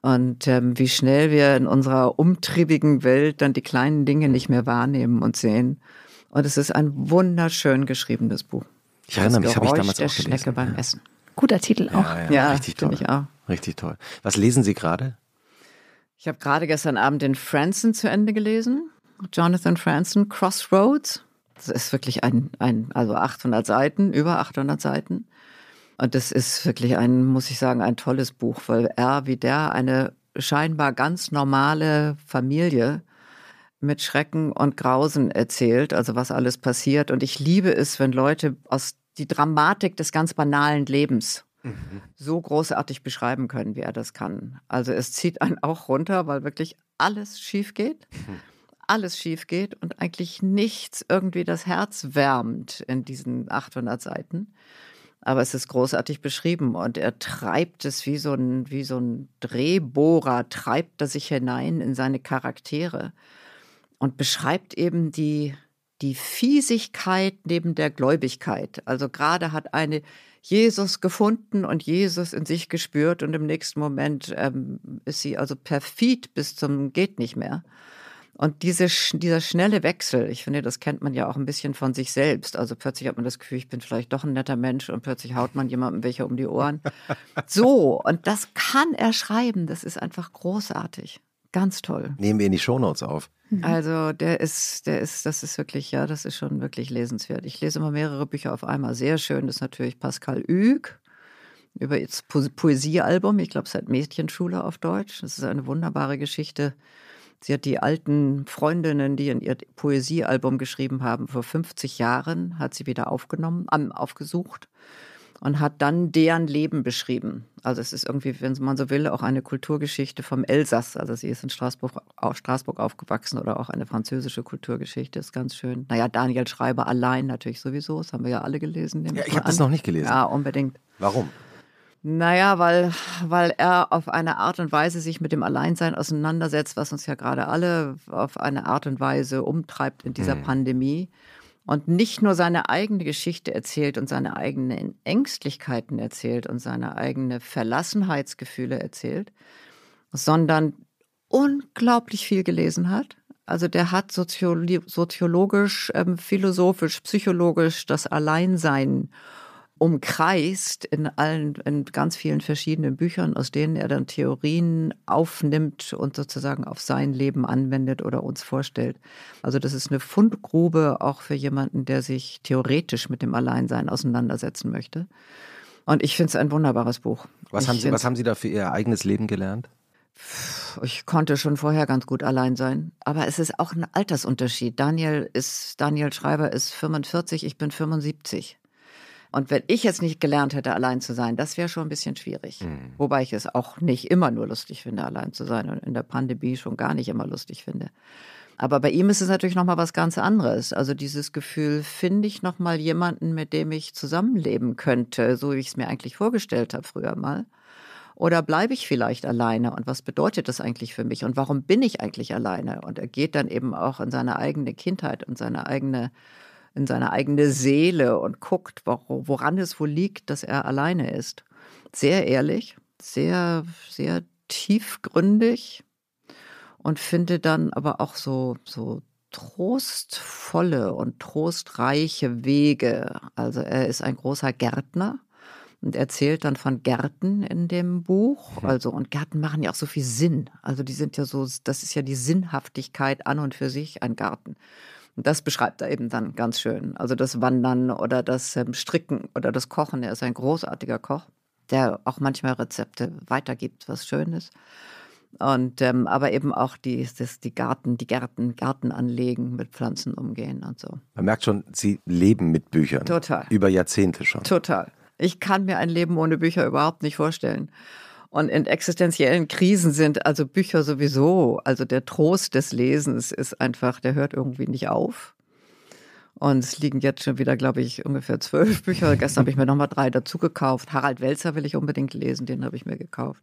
Und ähm, wie schnell wir in unserer umtriebigen Welt dann die kleinen Dinge nicht mehr wahrnehmen und sehen. Und es ist ein wunderschön geschriebenes Buch. Ich erinnere mich, habe ich damals der auch gelesen. Schnecke beim ja. Essen. Guter Titel auch. Ja, ja, Ja, richtig toll. finde ich auch. Richtig toll. Was lesen Sie gerade? Ich habe gerade gestern Abend den Franzen zu Ende gelesen. Jonathan Franzen, Crossroads. Das ist wirklich ein, ein, also 800 Seiten, über 800 Seiten. Und das ist wirklich ein, muss ich sagen, ein tolles Buch, weil er wie der eine scheinbar ganz normale Familie mit Schrecken und Grausen erzählt, also was alles passiert. Und ich liebe es, wenn Leute aus die Dramatik des ganz banalen Lebens so großartig beschreiben können, wie er das kann. Also es zieht einen auch runter, weil wirklich alles schief geht. Alles schief geht und eigentlich nichts irgendwie das Herz wärmt in diesen 800 Seiten. Aber es ist großartig beschrieben und er treibt es wie so ein, wie so ein Drehbohrer, treibt er sich hinein in seine Charaktere und beschreibt eben die, die Fiesigkeit neben der Gläubigkeit. Also gerade hat eine Jesus gefunden und Jesus in sich gespürt und im nächsten Moment ähm, ist sie also perfid bis zum geht nicht mehr. Und diese, dieser schnelle Wechsel, ich finde, das kennt man ja auch ein bisschen von sich selbst. Also plötzlich hat man das Gefühl, ich bin vielleicht doch ein netter Mensch und plötzlich haut man jemandem welche um die Ohren. So, und das kann er schreiben. Das ist einfach großartig. Ganz toll. Nehmen wir in die Shownotes auf. Also der ist, der ist, das ist wirklich, ja, das ist schon wirklich lesenswert. Ich lese immer mehrere Bücher auf einmal. Sehr schön ist natürlich Pascal Üg über das Po- Poesiealbum. Ich glaube, es hat Mädchenschule auf Deutsch. Das ist eine wunderbare Geschichte. Sie hat die alten Freundinnen, die in ihr Poesiealbum geschrieben haben, vor 50 Jahren, hat sie wieder aufgenommen, aufgesucht und hat dann deren Leben beschrieben. Also es ist irgendwie, wenn man so will, auch eine Kulturgeschichte vom Elsass. Also sie ist in Straßburg, auf Straßburg aufgewachsen oder auch eine französische Kulturgeschichte, ist ganz schön. Naja, Daniel Schreiber allein natürlich sowieso, das haben wir ja alle gelesen. Ja, ich habe das noch nicht gelesen. Ja, unbedingt. Warum? Naja, weil, weil er auf eine Art und Weise sich mit dem Alleinsein auseinandersetzt, was uns ja gerade alle auf eine Art und Weise umtreibt in dieser hm. Pandemie und nicht nur seine eigene Geschichte erzählt und seine eigenen Ängstlichkeiten erzählt und seine eigenen Verlassenheitsgefühle erzählt, sondern unglaublich viel gelesen hat. Also der hat soziologisch, ähm, philosophisch, psychologisch das Alleinsein umkreist in allen, in ganz vielen verschiedenen Büchern, aus denen er dann Theorien aufnimmt und sozusagen auf sein Leben anwendet oder uns vorstellt. Also das ist eine Fundgrube auch für jemanden, der sich theoretisch mit dem Alleinsein auseinandersetzen möchte. Und ich finde es ein wunderbares Buch. Was haben, Sie, was haben Sie da für Ihr eigenes Leben gelernt? Ich konnte schon vorher ganz gut allein sein, aber es ist auch ein Altersunterschied. Daniel ist Daniel Schreiber ist 45, ich bin 75. Und wenn ich jetzt nicht gelernt hätte, allein zu sein, das wäre schon ein bisschen schwierig. Mhm. Wobei ich es auch nicht immer nur lustig finde, allein zu sein und in der Pandemie schon gar nicht immer lustig finde. Aber bei ihm ist es natürlich noch mal was ganz anderes. Also dieses Gefühl, finde ich noch mal jemanden, mit dem ich zusammenleben könnte, so wie ich es mir eigentlich vorgestellt habe früher mal. Oder bleibe ich vielleicht alleine? Und was bedeutet das eigentlich für mich? Und warum bin ich eigentlich alleine? Und er geht dann eben auch in seine eigene Kindheit und seine eigene in seine eigene Seele und guckt, woran es wohl liegt, dass er alleine ist. Sehr ehrlich, sehr, sehr tiefgründig und finde dann aber auch so, so trostvolle und trostreiche Wege. Also er ist ein großer Gärtner und erzählt dann von Gärten in dem Buch. Mhm. Also, und Gärten machen ja auch so viel Sinn. Also, die sind ja so, das ist ja die Sinnhaftigkeit an und für sich, ein Garten. Und das beschreibt er eben dann ganz schön. Also das Wandern oder das ähm, Stricken oder das Kochen. Er ist ein großartiger Koch, der auch manchmal Rezepte weitergibt, was schön ist. Und ähm, aber eben auch die, das, die Garten, die Gärten, Garten anlegen, mit Pflanzen umgehen und so. Man merkt schon, Sie leben mit Büchern. Total. Über Jahrzehnte schon. Total. Ich kann mir ein Leben ohne Bücher überhaupt nicht vorstellen und in existenziellen Krisen sind, also Bücher sowieso, also der Trost des Lesens ist einfach, der hört irgendwie nicht auf. Und es liegen jetzt schon wieder, glaube ich, ungefähr zwölf Bücher. Gestern habe ich mir nochmal drei dazu gekauft. Harald Welzer will ich unbedingt lesen, den habe ich mir gekauft.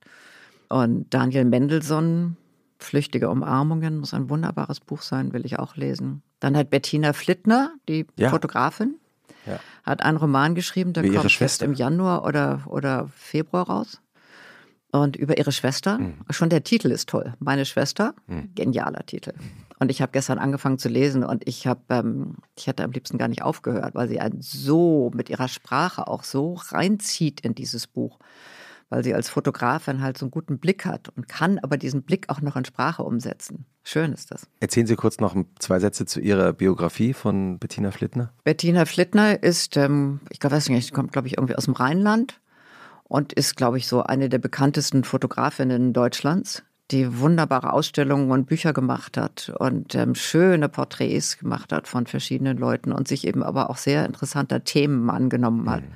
Und Daniel Mendelssohn, Flüchtige Umarmungen, muss ein wunderbares Buch sein, will ich auch lesen. Dann hat Bettina Flittner, die ja. Fotografin, ja. hat einen Roman geschrieben, der Wie kommt jetzt im Januar oder, oder Februar raus und über ihre Schwester. Mhm. Schon der Titel ist toll. Meine Schwester, mhm. genialer Titel. Und ich habe gestern angefangen zu lesen und ich habe, ähm, ich hätte am liebsten gar nicht aufgehört, weil sie einen so mit ihrer Sprache auch so reinzieht in dieses Buch, weil sie als Fotografin halt so einen guten Blick hat und kann aber diesen Blick auch noch in Sprache umsetzen. Schön ist das. Erzählen Sie kurz noch zwei Sätze zu Ihrer Biografie von Bettina Flittner. Bettina Flittner ist, ähm, ich weiß nicht, kommt glaube ich irgendwie aus dem Rheinland und ist, glaube ich, so eine der bekanntesten Fotografinnen Deutschlands, die wunderbare Ausstellungen und Bücher gemacht hat und ähm, schöne Porträts gemacht hat von verschiedenen Leuten und sich eben aber auch sehr interessanter Themen angenommen hat. Mhm.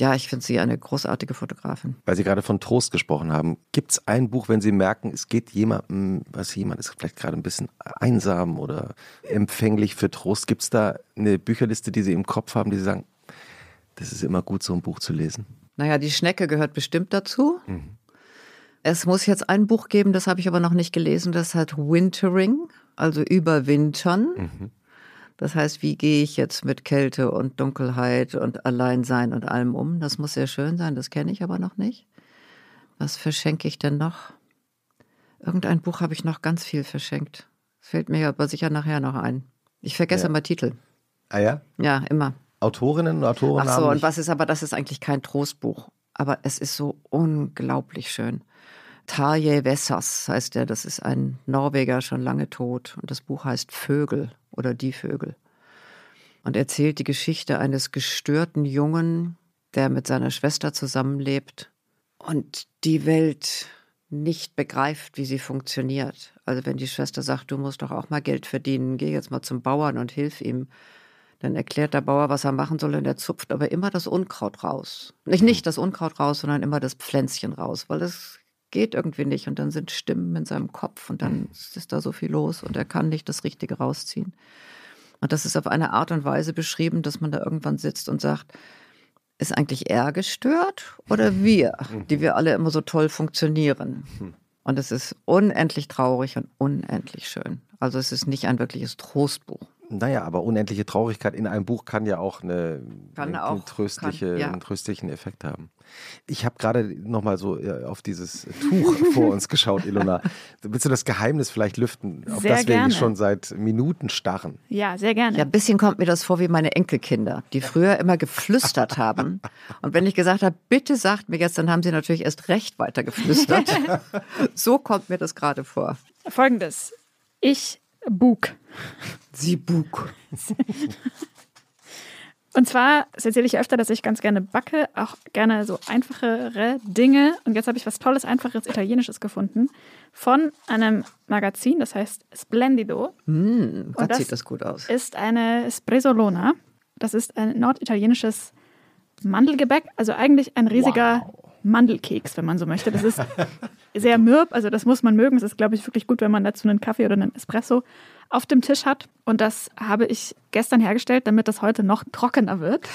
Ja, ich finde sie eine großartige Fotografin. Weil Sie gerade von Trost gesprochen haben, gibt es ein Buch, wenn Sie merken, es geht jemandem, was jemand ist vielleicht gerade ein bisschen einsam oder empfänglich für Trost, gibt es da eine Bücherliste, die Sie im Kopf haben, die Sie sagen, das ist immer gut, so ein Buch zu lesen? Naja, die Schnecke gehört bestimmt dazu. Mhm. Es muss jetzt ein Buch geben, das habe ich aber noch nicht gelesen, das hat Wintering, also überwintern. Mhm. Das heißt, wie gehe ich jetzt mit Kälte und Dunkelheit und Alleinsein und allem um? Das muss sehr schön sein, das kenne ich aber noch nicht. Was verschenke ich denn noch? Irgendein Buch habe ich noch ganz viel verschenkt. Das fällt mir aber sicher nachher noch ein. Ich vergesse ja. immer Titel. Ah ja? Ja, immer. Autorinnen und Autoren Ach so, und was ist aber, das ist eigentlich kein Trostbuch. Aber es ist so unglaublich schön. Tarje Wessers heißt er, das ist ein Norweger, schon lange tot. Und das Buch heißt Vögel oder Die Vögel. Und erzählt die Geschichte eines gestörten Jungen, der mit seiner Schwester zusammenlebt und die Welt nicht begreift, wie sie funktioniert. Also wenn die Schwester sagt, du musst doch auch mal Geld verdienen, geh jetzt mal zum Bauern und hilf ihm, Dann erklärt der Bauer, was er machen soll, und er zupft aber immer das Unkraut raus. Nicht, nicht das Unkraut raus, sondern immer das Pflänzchen raus, weil das geht irgendwie nicht. Und dann sind Stimmen in seinem Kopf und dann ist da so viel los und er kann nicht das Richtige rausziehen. Und das ist auf eine Art und Weise beschrieben, dass man da irgendwann sitzt und sagt, ist eigentlich er gestört oder wir, die wir alle immer so toll funktionieren? Und es ist unendlich traurig und unendlich schön. Also es ist nicht ein wirkliches Trostbuch. Naja, aber unendliche Traurigkeit in einem Buch kann ja auch, eine, Kann eine, auch, tröstliche, kann, ja. einen tröstlichen Effekt haben. Ich habe gerade nochmal so äh, auf dieses Tuch vor uns geschaut, Ilona. Willst du das Geheimnis vielleicht lüften, auf Sehr das wir gerne. schon seit Minuten starren? Ja, sehr gerne. Ja, ein bisschen kommt mir das vor wie meine Enkelkinder, die früher immer geflüstert haben. Und wenn ich gesagt habe, bitte sagt mir jetzt, dann haben sie natürlich erst recht weiter geflüstert. so kommt mir das gerade vor. Folgendes. Ich bug. Sie Bug. Und zwar das erzähle ich öfter, dass ich ganz gerne backe, auch gerne so einfachere Dinge. Und jetzt habe ich was Tolles, Einfaches, Italienisches gefunden von einem Magazin, das heißt Splendido. Hm, Und Gott sieht das gut aus. ist eine Espressolona. Das ist ein norditalienisches Mandelgebäck, also eigentlich ein riesiger Mandelkeks, wenn man so möchte. Das ist sehr mürb, also das muss man mögen. Es ist, glaube ich, wirklich gut, wenn man dazu einen Kaffee oder einen Espresso auf dem Tisch hat. Und das habe ich gestern hergestellt, damit das heute noch trockener wird.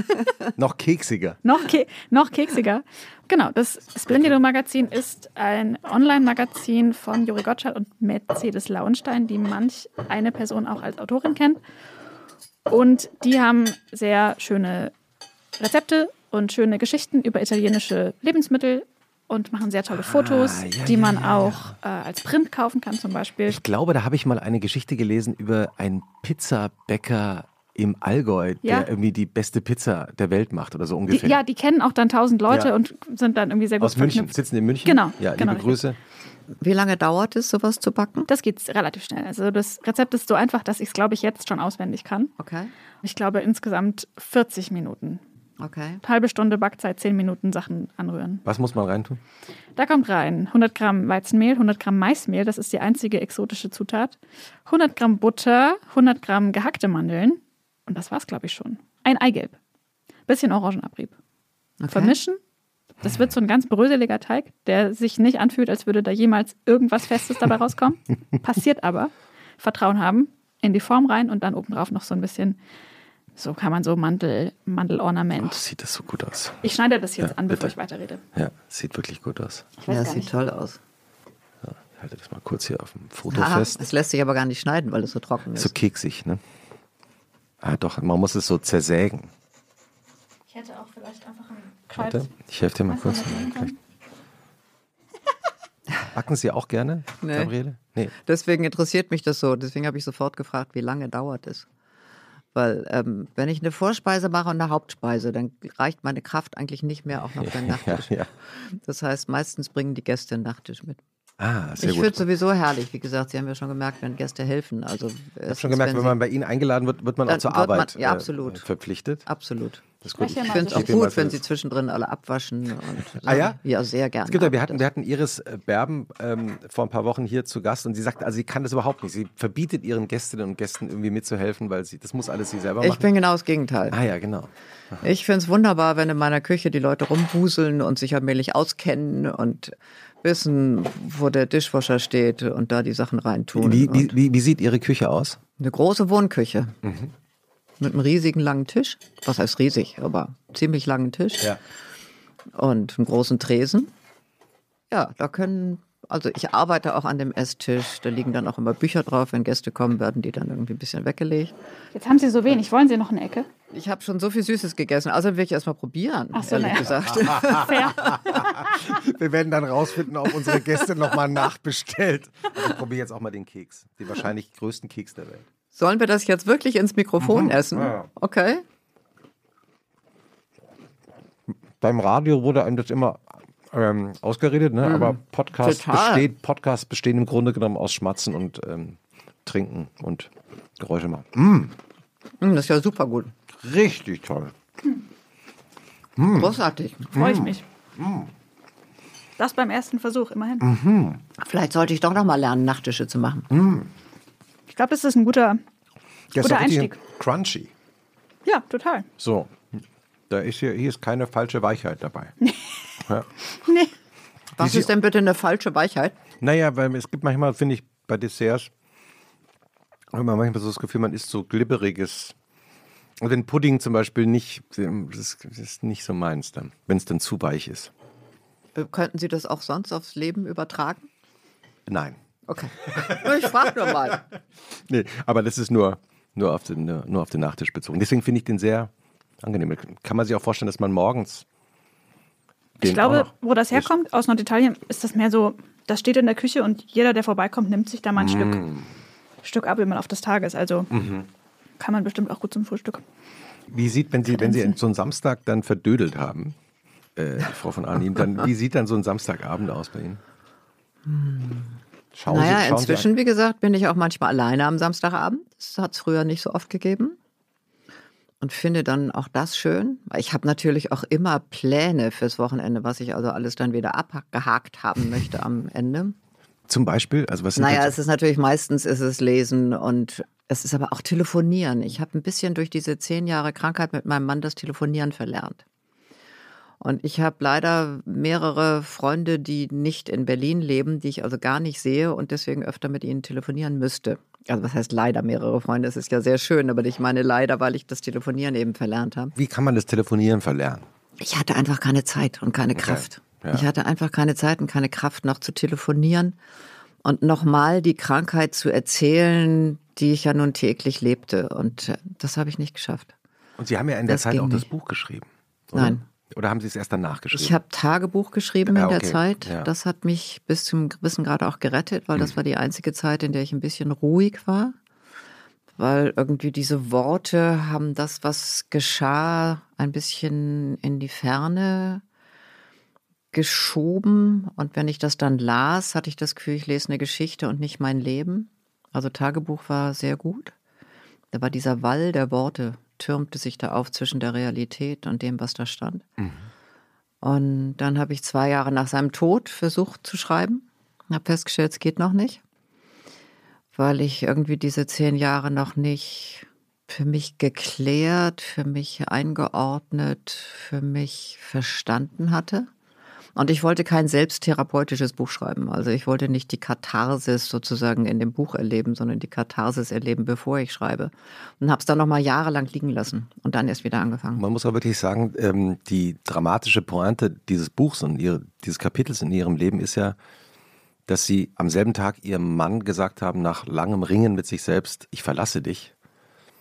Noch keksiger. noch, ke noch keksiger. Genau, das Splendido Magazin ist ein Online-Magazin von Juri Gottschalk und Mercedes Lauenstein, die manch eine Person auch als Autorin kennt. Und die haben sehr schöne Rezepte und schöne Geschichten über italienische Lebensmittel und machen sehr tolle Fotos, Ah, ja, die ja, man ja, ja. auch äh, als Print kaufen kann zum Beispiel. Ich glaube, da habe ich mal eine Geschichte gelesen über einen Pizzabäcker im Allgäu, Ja. der irgendwie die beste Pizza der Welt macht oder so Die, ungefähr. ja, die kennen auch dann tausend Leute Ja. und sind dann irgendwie sehr gut Aus München, verknüpft. sitzen in München. Genau, Ja, genau, liebe. Grüße. Wie lange dauert es, sowas zu backen? Das geht relativ schnell. Also das Rezept ist so einfach, dass ich es, glaube ich, jetzt schon auswendig kann. Okay, Ich glaube insgesamt 40 Minuten. Okay. Halbe Stunde Backzeit, 10 Minuten Sachen anrühren. Was muss man reintun? Da kommt rein 100 Gramm Weizenmehl, 100 Gramm Maismehl, das ist die einzige exotische Zutat. 100 Gramm Butter, 100 Gramm gehackte Mandeln. Und das war's, glaube ich, schon. Ein Eigelb. Bisschen Orangenabrieb. okay. Vermischen. Das wird so ein ganz bröseliger Teig, der sich nicht anfühlt, als würde da jemals irgendwas Festes dabei rauskommen. Passiert aber. Vertrauen haben, in die Form rein und dann obendrauf noch so ein bisschen, so kann man so Mantel, Oh, Mandelornament. sieht das so gut aus. Ich schneide das jetzt Ja, an, bevor bitte. ich weiterrede. Ja, sieht wirklich gut aus. Ich weiß Ja, gar das sieht nicht. toll aus. Ich halte das mal kurz hier auf dem Foto Ah, fest. es lässt sich aber gar nicht schneiden, weil es so trocken ist. So keksig, ne? Ah, doch, man muss es so zersägen. Ich hätte auch vielleicht einfach ein Warte, ich helfe dir mal kurz. Backen Sie auch gerne, Nee. Gabriele? Nee. Deswegen interessiert mich das so. Deswegen habe ich sofort gefragt, wie lange dauert es? Weil ähm, wenn ich eine Vorspeise mache und eine Hauptspeise, dann reicht meine Kraft eigentlich nicht mehr auch noch für den Ja, Nachtisch. ja. Das heißt, meistens bringen die Gäste einen Nachtisch mit. Ah, sehr ich finde es sowieso herrlich. Wie gesagt, Sie haben ja schon gemerkt, wenn Gäste helfen. Also Ich habe schon gemerkt, wenn man bei Ihnen eingeladen wird, wird man auch zur wird man- Arbeit ja, äh, absolut. verpflichtet. Absolut. Das ist gut. Ich finde es auch gut, wenn Sie zwischendrin alle abwaschen. Und. Ah ja? Ja, sehr gerne. Es gibt ja, wir hatten, wir hatten Iris äh, Berben ähm, vor ein paar Wochen hier zu Gast und sie sagt, also sie kann das überhaupt nicht. Sie verbietet ihren Gästinnen und Gästen irgendwie mitzuhelfen, weil sie, das muss alles sie selber ich machen. bin genau das Gegenteil. ah ja, genau. Ich finde es wunderbar, wenn in meiner Küche die Leute rumwuseln und sich allmählich auskennen und wissen, wo der Dishwasher steht und da die Sachen reintun. Wie, wie, Und wie, wie sieht Ihre Küche aus? eine große Wohnküche Mhm. Mit einem riesigen langen Tisch. Was heißt riesig, aber ziemlich langen Tisch und einen großen Tresen. Ja, da können, also ich arbeite auch an dem Esstisch. Da liegen dann auch immer Bücher drauf. Wenn Gäste kommen, werden die dann irgendwie ein bisschen weggelegt. Jetzt haben Sie so wenig. Wollen Sie noch eine Ecke? Ich habe schon so viel Süßes gegessen. Also will ich erst mal probieren, Ach so, ehrlich naja. gesagt. Wir werden dann rausfinden, ob unsere Gäste nochmal nachbestellt. Also ich probiere jetzt auch mal den Keks. Den wahrscheinlich größten Keks der Welt. Sollen wir das jetzt wirklich ins Mikrofon essen? Ja. Okay. Beim Radio wurde einem das immer ähm, ausgeredet, ne? aber Podcast Total. besteht, Podcasts bestehen im Grunde genommen aus Schmatzen und ähm, Trinken und Geräusche machen. Mm, Mm, Das ist ja super gut. richtig toll. Großartig. Freue Mm. ich mich. Das beim ersten Versuch, immerhin. Vielleicht sollte ich doch noch mal lernen, Nachtische zu machen. Ich glaube, das ist ein guter. Der Guter Einstieg. Crunchy. Ja, total. So, da ist hier, hier ist keine falsche Weichheit dabei. ja. Nee. Was ist denn bitte eine falsche Weichheit? Naja, weil es gibt manchmal, finde ich, bei Desserts, hat man manchmal so das Gefühl, man isst so glibberiges. Und den Pudding zum Beispiel nicht, das ist nicht so meins dann, wenn es dann zu weich ist. Äh, Könnten Sie das auch sonst aufs Leben übertragen? Nein. Okay. Ich frage nur mal. Nee, aber das ist nur, nur, auf den, nur auf den Nachtisch bezogen. Deswegen finde ich den sehr angenehm. Kann man sich auch vorstellen, dass man morgens. Ich glaube, wo das herkommt, aus Norditalien, ist das mehr so, das steht in der Küche und jeder, der vorbeikommt, nimmt sich da mal ein Stück, Stück ab, im Laufe des Tages. Also kann man bestimmt auch gut zum Frühstück. Wie sieht, wenn Sie, wenn Sie so einen Samstag dann verdödelt haben, äh, Frau von Arnim, dann wie sieht dann so ein Samstagabend aus bei Ihnen? Schauen naja, Sie, schauen inzwischen, wie gesagt, bin ich auch manchmal alleine am Samstagabend. Das hat es früher nicht so oft gegeben. Und finde dann auch das schön. Ich habe natürlich auch immer Pläne fürs Wochenende, was ich also alles dann wieder abgehakt haben möchte am Ende. Sie zum Beispiel, also was Naja, es ist natürlich meistens ist es Lesen und es ist aber auch Telefonieren. Ich habe ein bisschen durch diese zehn Jahre Krankheit mit meinem Mann das Telefonieren verlernt. Und ich habe leider mehrere Freunde, die nicht in Berlin leben, die ich also gar nicht sehe und deswegen öfter mit ihnen telefonieren müsste. Also was heißt leider mehrere Freunde? Es ist ja sehr schön, aber ich meine leider, weil ich das Telefonieren eben verlernt habe. wie kann man das Telefonieren verlernen? Ich hatte einfach keine Zeit und keine Kraft. ja. Ich hatte einfach keine Zeit und keine Kraft, noch zu telefonieren und nochmal die Krankheit zu erzählen, die ich ja nun täglich lebte. Und äh, das habe ich nicht geschafft. Und Sie haben ja in der Das Zeit auch das nicht. Buch geschrieben. Oder? Nein. Oder haben Sie es erst danach geschrieben? Ich habe Tagebuch geschrieben Ja, in der okay. Zeit. Ja. Das hat mich bis zum gewissen Grad auch gerettet, weil Mhm. das war die einzige Zeit, in der ich ein bisschen ruhig war. Weil irgendwie diese Worte haben das, was geschah, ein bisschen in die Ferne geschoben. Und wenn ich das dann las, hatte ich das Gefühl, ich lese eine Geschichte und nicht mein Leben. Also Tagebuch war sehr gut. Da war dieser Wall der Worte, türmte sich da auf zwischen der Realität und dem, was da stand. Und dann habe ich zwei Jahre nach seinem Tod versucht zu schreiben. Habe festgestellt, es geht noch nicht, weil ich irgendwie diese zehn Jahre noch nicht für mich geklärt, für mich eingeordnet, für mich verstanden hatte. Und ich wollte kein selbsttherapeutisches Buch schreiben. Also ich wollte nicht die Katharsis sozusagen in dem Buch erleben, sondern die Katharsis erleben, bevor ich schreibe. Und habe es dann noch mal jahrelang liegen lassen und dann erst wieder angefangen. Man muss auch wirklich sagen, ähm, die dramatische Pointe dieses Buchs und ihre, dieses Kapitels in ihrem Leben ist ja, dass sie am selben Tag ihrem Mann gesagt haben, nach langem Ringen mit sich selbst, ich verlasse dich.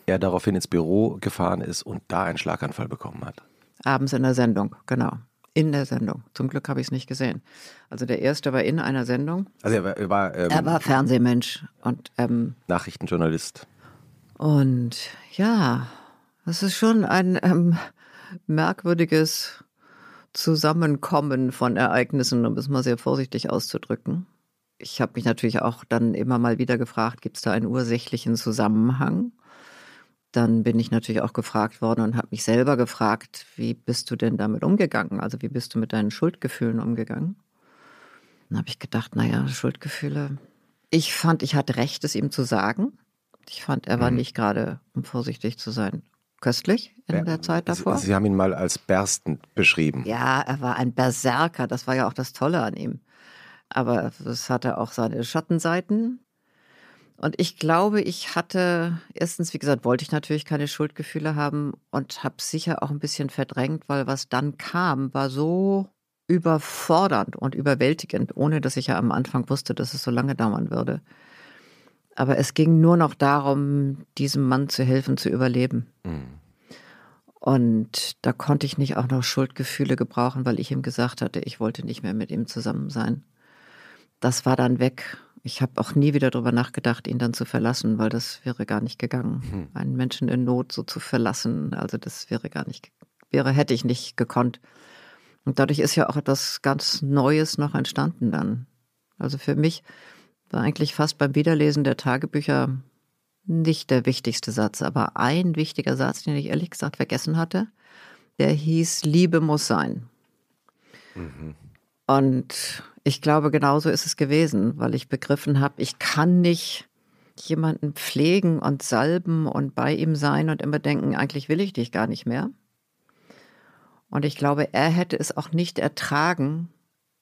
Er daraufhin ins Büro gefahren ist und da einen Schlaganfall bekommen hat. Abends in der Sendung, genau. In der Sendung. Zum Glück habe ich es nicht gesehen. Also der erste war in einer Sendung. Also er war, er war, ähm, Er war Fernsehmensch und ähm, Nachrichtenjournalist. Und ja, das ist schon ein ähm, merkwürdiges Zusammenkommen von Ereignissen, um es mal sehr vorsichtig auszudrücken. Ich habe mich natürlich auch dann immer mal wieder gefragt, gibt es da einen ursächlichen Zusammenhang? Dann bin ich natürlich auch gefragt worden und habe mich selber gefragt, wie bist du denn damit umgegangen? Also wie bist du mit deinen Schuldgefühlen umgegangen? Dann habe ich gedacht, naja, Schuldgefühle. Ich fand, ich hatte recht, es ihm zu sagen. Ich fand, er war nicht gerade, um vorsichtig zu sein, köstlich in der Zeit davor. Sie, Sie haben ihn mal als berstend beschrieben. Ja, er war ein Berserker. Das war ja auch das Tolle an ihm. Aber es hatte auch seine Schattenseiten. Und ich glaube, ich hatte, erstens, wie gesagt, wollte ich natürlich keine Schuldgefühle haben und habe sicher auch ein bisschen verdrängt, weil was dann kam, war so überfordernd und überwältigend, ohne dass ich ja am Anfang wusste, dass es so lange dauern würde. Aber es ging nur noch darum, diesem Mann zu helfen, zu überleben. Und da konnte ich nicht auch noch Schuldgefühle gebrauchen, weil ich ihm gesagt hatte, ich wollte nicht mehr mit ihm zusammen sein. Das war dann weg. Ich habe auch nie wieder darüber nachgedacht, ihn dann zu verlassen, weil das wäre gar nicht gegangen. Einen Menschen in Not so zu verlassen, also das wäre gar nicht, wäre, hätte ich nicht gekonnt. Und dadurch ist ja auch etwas ganz Neues noch entstanden dann. Also für mich war eigentlich fast beim Wiederlesen der Tagebücher nicht der wichtigste Satz, aber ein wichtiger Satz, den ich ehrlich gesagt vergessen hatte, der hieß, Liebe muss sein. Und ich glaube, genauso ist es gewesen, weil ich begriffen habe, ich kann nicht jemanden pflegen und salben und bei ihm sein und immer denken, eigentlich will ich dich gar nicht mehr. Und ich glaube, er hätte es auch nicht ertragen,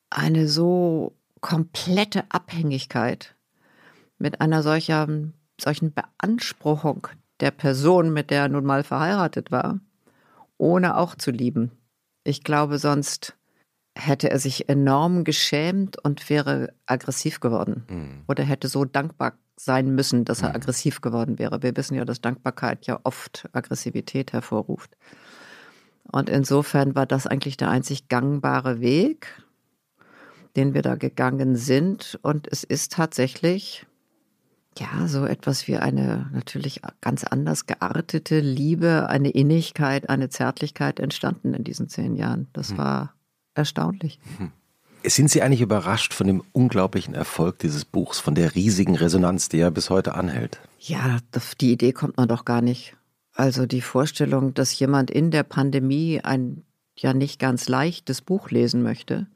eine so komplette Abhängigkeit mit einer solchen, solchen Beanspruchung der Person, mit der er nun mal verheiratet war, ohne auch zu lieben. Ich glaube, sonst hätte er sich enorm geschämt und wäre aggressiv geworden. Mhm. Oder hätte so dankbar sein müssen, dass er mhm. aggressiv geworden wäre. Wir wissen ja, dass Dankbarkeit ja oft Aggressivität hervorruft. Und insofern war das eigentlich der einzig gangbare Weg, den wir da gegangen sind. Und es ist tatsächlich, ja, so etwas wie eine natürlich ganz anders geartete Liebe, eine Innigkeit, eine Zärtlichkeit entstanden in diesen zehn Jahren. Das hm. war erstaunlich. Hm. Sind Sie eigentlich überrascht von dem unglaublichen Erfolg dieses Buchs, von der riesigen Resonanz, die er bis heute anhält? Ja, die Idee kommt man doch gar nicht. Also die Vorstellung, dass jemand in der Pandemie ein ja nicht ganz leichtes Buch lesen möchte.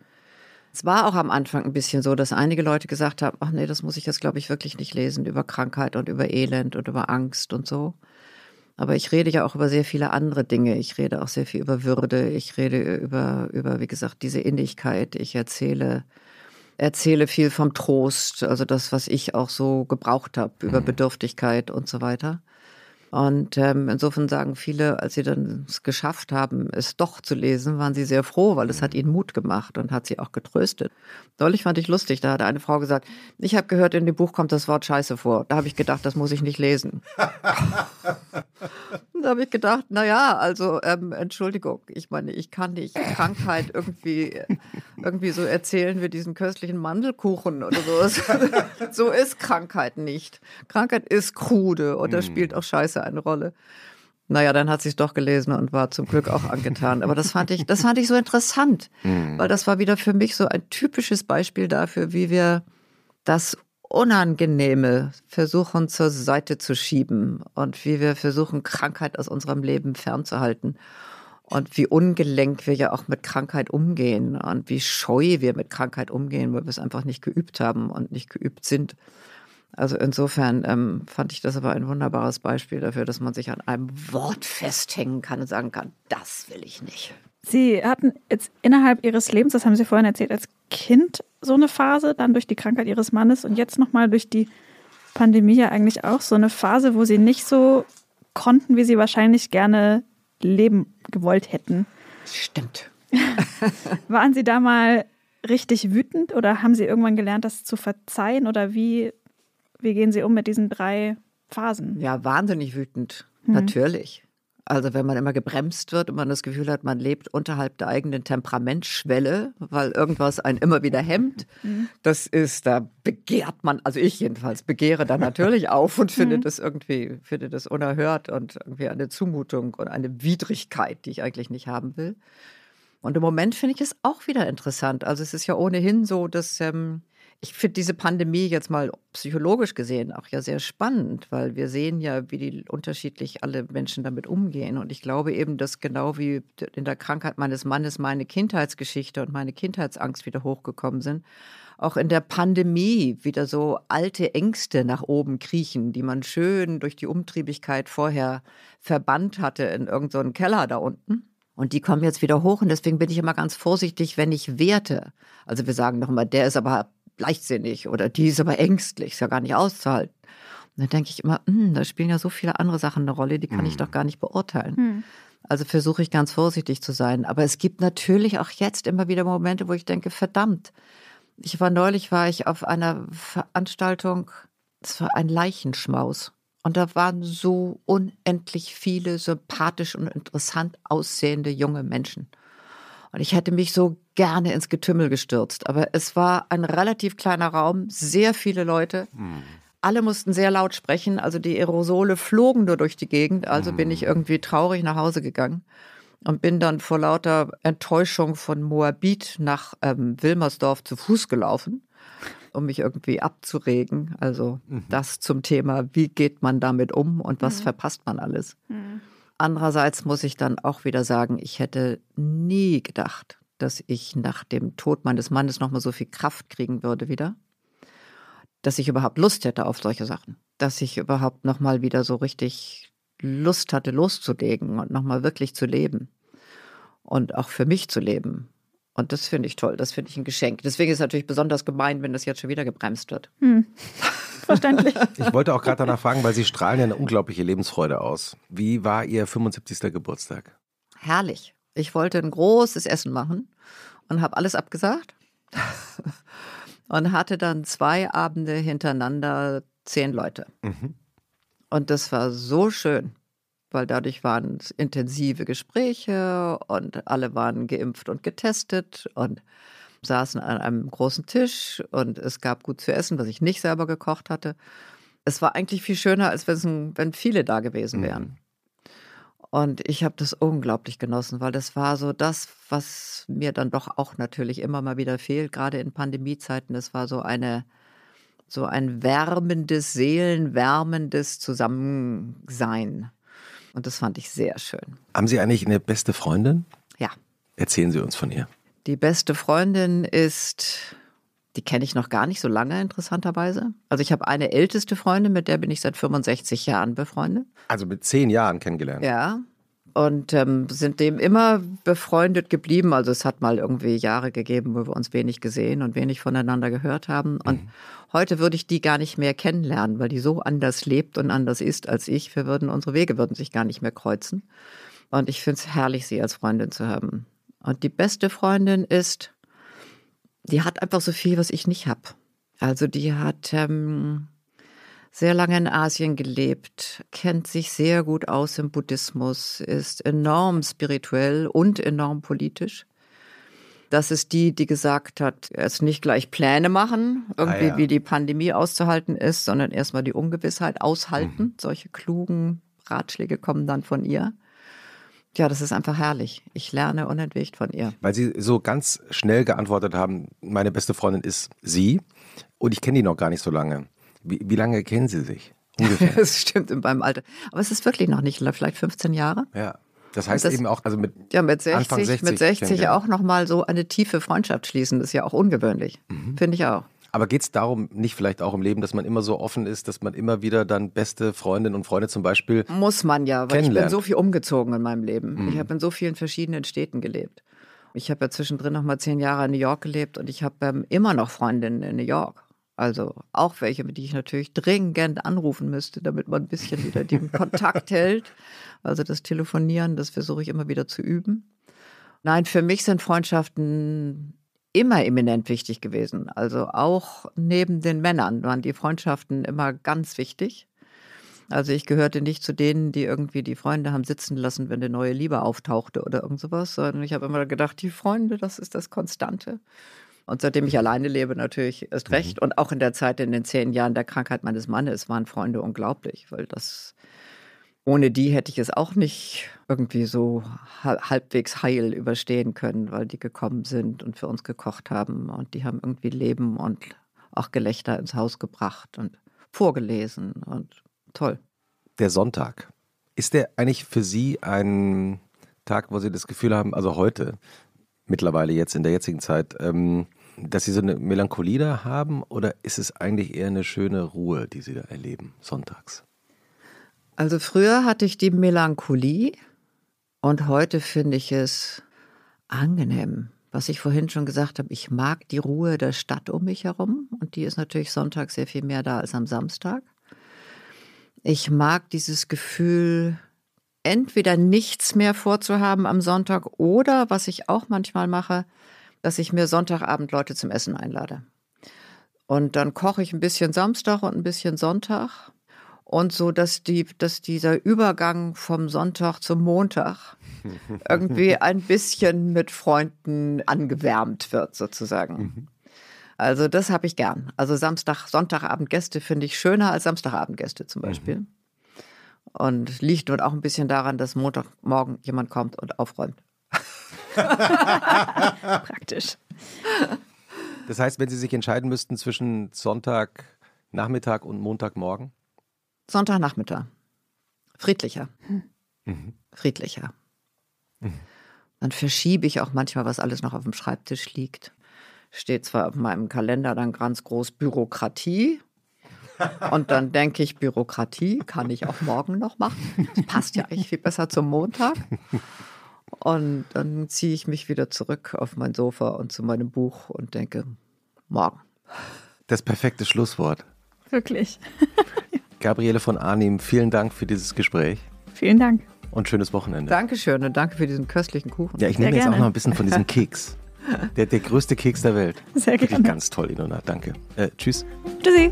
Es war auch am Anfang ein bisschen so, dass einige Leute gesagt haben, ach nee, das muss ich jetzt glaube ich wirklich nicht lesen über Krankheit und über Elend und über Angst und so. Aber ich rede ja auch über sehr viele andere Dinge. Ich rede auch sehr viel über Würde. Ich rede über, über wie gesagt, diese Innigkeit. Ich erzähle, erzähle viel vom Trost, also das, was ich auch so gebraucht habe, über mhm. Bedürftigkeit und so weiter. Und ähm, insofern sagen viele, als sie dann es geschafft haben, es doch zu lesen, waren sie sehr froh, weil es hat mhm. ihnen Mut gemacht und hat sie auch getröstet. Neulich fand ich lustig, da hat eine Frau gesagt, ich habe gehört, in dem Buch kommt das Wort Scheiße vor. Da habe ich gedacht, das muss ich nicht lesen. da habe ich gedacht, na ja, also ähm, Entschuldigung, ich meine, ich kann nicht Krankheit irgendwie, irgendwie so erzählen wie diesen köstlichen Mandelkuchen oder so. so ist Krankheit nicht. Krankheit ist krude und da mhm. spielt auch Scheiße eine Rolle. Naja, dann hat sie es doch gelesen und war zum Glück auch angetan. Aber das fand ich, das fand ich so interessant, mhm. weil das war wieder für mich so ein typisches Beispiel dafür, wie wir das Unangenehme versuchen zur Seite zu schieben und wie wir versuchen, Krankheit aus unserem Leben fernzuhalten. Und wie ungelenk wir ja auch mit Krankheit umgehen und wie scheu wir mit Krankheit umgehen, weil wir es einfach nicht geübt haben und nicht geübt sind. Also insofern ähm, fand ich das aber ein wunderbares Beispiel dafür, dass man sich an einem Wort festhängen kann und sagen kann, das will ich nicht. Sie hatten jetzt innerhalb Ihres Lebens, das haben Sie vorhin erzählt, als Kind so eine Phase, dann durch die Krankheit Ihres Mannes und jetzt nochmal durch die Pandemie ja eigentlich auch so eine Phase, wo Sie nicht so konnten, wie Sie wahrscheinlich gerne leben gewollt hätten. Stimmt. Waren Sie da mal richtig wütend oder haben Sie irgendwann gelernt, das zu verzeihen oder wie wie gehen Sie um mit diesen drei Phasen? Ja, wahnsinnig wütend, mhm. natürlich. Also wenn man immer gebremst wird und man das Gefühl hat, man lebt unterhalb der eigenen Temperamentschwelle, weil irgendwas einen immer wieder hemmt, mhm. das ist, da begehrt man, also ich jedenfalls begehre da natürlich auf und finde mhm. das irgendwie, finde das unerhört und irgendwie eine Zumutung und eine Widrigkeit, die ich eigentlich nicht haben will. Und im Moment finde ich es auch wieder interessant. Also es ist ja ohnehin so, dass ähm, ich finde diese Pandemie jetzt mal psychologisch gesehen auch ja sehr spannend, weil wir sehen ja, wie die unterschiedlich alle Menschen damit umgehen. Und ich glaube eben, dass genau wie in der Krankheit meines Mannes meine Kindheitsgeschichte und meine Kindheitsangst wieder hochgekommen sind, auch in der Pandemie wieder so alte Ängste nach oben kriechen, die man schön durch die Umtriebigkeit vorher verbannt hatte in irgendeinen so Keller da unten. Und die kommen jetzt wieder hoch und deswegen bin ich immer ganz vorsichtig, wenn ich werte. Also wir sagen noch immer, der ist aber leichtsinnig oder die ist aber ängstlich, ist ja gar nicht auszuhalten. Und dann denke ich immer, hm, da spielen ja so viele andere Sachen eine Rolle, die kann mhm. ich doch gar nicht beurteilen. Mhm. Also versuche ich ganz vorsichtig zu sein. Aber es gibt natürlich auch jetzt immer wieder Momente, wo ich denke, verdammt. Ich war neulich, war ich auf einer Veranstaltung, es war ein Leichenschmaus. Und da waren so unendlich viele sympathisch und interessant aussehende junge Menschen. Und ich hätte mich so gerne ins Getümmel gestürzt. Aber es war ein relativ kleiner Raum, sehr viele Leute. Hm. Alle mussten sehr laut sprechen, also die Aerosole flogen nur durch die Gegend. Also hm. bin ich irgendwie traurig nach Hause gegangen und bin dann vor lauter Enttäuschung von Moabit nach ähm, Wilmersdorf zu Fuß gelaufen, um mich irgendwie abzuregen. Also mhm. das zum Thema, wie geht man damit um und was mhm. verpasst man alles. Mhm. Andererseits muss ich dann auch wieder sagen, ich hätte nie gedacht, dass ich nach dem Tod meines Mannes noch mal so viel Kraft kriegen würde wieder, dass ich überhaupt Lust hätte auf solche Sachen. dass ich überhaupt nochmal wieder so richtig Lust hatte, loszulegen und nochmal wirklich zu leben. Und auch für mich zu leben. Und das finde ich toll, das finde ich ein Geschenk. Deswegen ist es natürlich besonders gemein, wenn das jetzt schon wieder gebremst wird. Hm. Verständlich. Ich wollte auch gerade danach fragen, weil Sie strahlen ja eine unglaubliche Lebensfreude aus. Wie war Ihr 75. Geburtstag? Herrlich. Ich wollte ein großes Essen machen und habe alles abgesagt. und hatte dann zwei Abende hintereinander zehn Leute. Mhm. Und das war so schön, weil dadurch waren es intensive Gespräche und alle waren geimpft und getestet und saßen an einem großen Tisch und es gab gut zu essen, was ich nicht selber gekocht hatte. Es war eigentlich viel schöner, als wenn viele da gewesen mhm. wären. Mhm. Und ich habe das unglaublich genossen, weil das war so das, was mir dann doch auch natürlich immer mal wieder fehlt, gerade in Pandemiezeiten. Das war so eine, so ein wärmendes, seelenwärmendes Zusammensein. Und das fand ich sehr schön. Haben Sie eigentlich eine beste Freundin? Ja. Erzählen Sie uns von ihr. Die beste Freundin ist, die kenne ich noch gar nicht so lange, interessanterweise. Also ich habe eine älteste Freundin, mit der bin ich seit 65 Jahren befreundet. Also mit zehn Jahren kennengelernt. Ja. Und ähm, sind dem immer befreundet geblieben. Also es hat mal irgendwie Jahre gegeben, wo wir uns wenig gesehen und wenig voneinander gehört haben. Und mhm. heute würde ich die gar nicht mehr kennenlernen, weil die so anders lebt und anders ist als ich. Wir würden, unsere Wege würden sich gar nicht mehr kreuzen. Und ich finde es herrlich, sie als Freundin zu haben. Und die beste Freundin ist, die hat einfach so viel, was ich nicht habe. Also die hat ähm, sehr lange in Asien gelebt, kennt sich sehr gut aus im Buddhismus, ist enorm spirituell und enorm politisch. Das ist die, die gesagt hat, jetzt nicht gleich Pläne machen, irgendwie ah, ja. wie die Pandemie auszuhalten ist, sondern erstmal die Ungewissheit aushalten. Mhm. Solche klugen Ratschläge kommen dann von ihr. Ja, das ist einfach herrlich. Ich lerne unentwegt von ihr. Weil Sie so ganz schnell geantwortet haben, meine beste Freundin ist sie und ich kenne die noch gar nicht so lange. Wie, wie lange kennen Sie sich? Ungefähr. das stimmt in meinem Alter. Aber es ist wirklich noch nicht, vielleicht 15 Jahre. Ja. Das heißt das, eben auch, also mit, ja, mit 60, Anfang 60, mit 60 auch nochmal so eine tiefe Freundschaft schließen, das ist ja auch ungewöhnlich. Mhm. Finde ich auch. Aber geht es darum, nicht vielleicht auch im Leben, dass man immer so offen ist, dass man immer wieder dann beste Freundinnen und Freunde zum Beispiel. Muss man ja, weil ich bin so viel umgezogen in meinem Leben. Mhm. Ich habe in so vielen verschiedenen Städten gelebt. Ich habe ja zwischendrin noch mal zehn Jahre in New York gelebt und ich habe ähm, immer noch Freundinnen in New York. Also auch welche, mit die ich natürlich dringend anrufen müsste, damit man ein bisschen wieder den Kontakt hält. Also das Telefonieren, das versuche ich immer wieder zu üben. Nein, für mich sind Freundschaften immer eminent wichtig gewesen. Also auch neben den Männern waren die Freundschaften immer ganz wichtig. Also ich gehörte nicht zu denen, die irgendwie die Freunde haben sitzen lassen, wenn eine neue Liebe auftauchte oder irgend sowas, sondern ich habe immer gedacht, die Freunde, das ist das Konstante. Und seitdem ich alleine lebe, natürlich erst recht. Mhm. Und auch in der Zeit, in den zehn Jahren der Krankheit meines Mannes, waren Freunde unglaublich, weil das ohne die hätte ich es auch nicht irgendwie so halbwegs heil überstehen können, weil die gekommen sind und für uns gekocht haben und die haben irgendwie Leben und auch Gelächter ins Haus gebracht und vorgelesen und toll. Der Sonntag. Ist der eigentlich für Sie ein Tag, wo Sie das Gefühl haben, also heute, mittlerweile jetzt in der jetzigen Zeit, ähm, dass Sie so eine Melancholie da haben oder ist es eigentlich eher eine schöne Ruhe, die Sie da erleben, sonntags? Also früher hatte ich die Melancholie und heute finde ich es angenehm. Was ich vorhin schon gesagt habe, ich mag die Ruhe der Stadt um mich herum und die ist natürlich Sonntag sehr viel mehr da als am Samstag. Ich mag dieses Gefühl, entweder nichts mehr vorzuhaben am Sonntag oder, was ich auch manchmal mache, dass ich mir Sonntagabend Leute zum Essen einlade. Und dann koche ich ein bisschen Samstag und ein bisschen Sonntag und so, dass, die, dass dieser Übergang vom Sonntag zum Montag irgendwie ein bisschen mit Freunden angewärmt wird, sozusagen. Mhm. Also das habe ich gern. Also Samstag, Sonntagabendgäste finde ich schöner als Samstagabendgäste zum Beispiel. Mhm. Und liegt nun auch ein bisschen daran, dass Montagmorgen jemand kommt und aufräumt. Praktisch. Das heißt, wenn Sie sich entscheiden müssten zwischen Sonntagnachmittag und Montagmorgen? Sonntagnachmittag. Friedlicher. Mhm. Friedlicher. Mhm. Dann verschiebe ich auch manchmal, was alles noch auf dem Schreibtisch liegt. Steht zwar auf meinem Kalender dann ganz groß Bürokratie, Und dann denke ich, Bürokratie kann ich auch morgen noch machen. Das passt ja eigentlich viel besser zum Montag. Und dann ziehe ich mich wieder zurück auf mein Sofa und zu meinem Buch und denke, morgen. Das perfekte Schlusswort. Wirklich. Gabriele von Arnim, vielen Dank für dieses Gespräch. Vielen Dank. Und schönes Wochenende. Dankeschön und danke für diesen köstlichen Kuchen. Ja, ich nehme jetzt auch noch ein bisschen von diesem Keks. Der, der größte Keks der Welt. Sehr gerne. Wirklich ganz toll, Inona. Danke. Äh, tschüss. Tschüssi.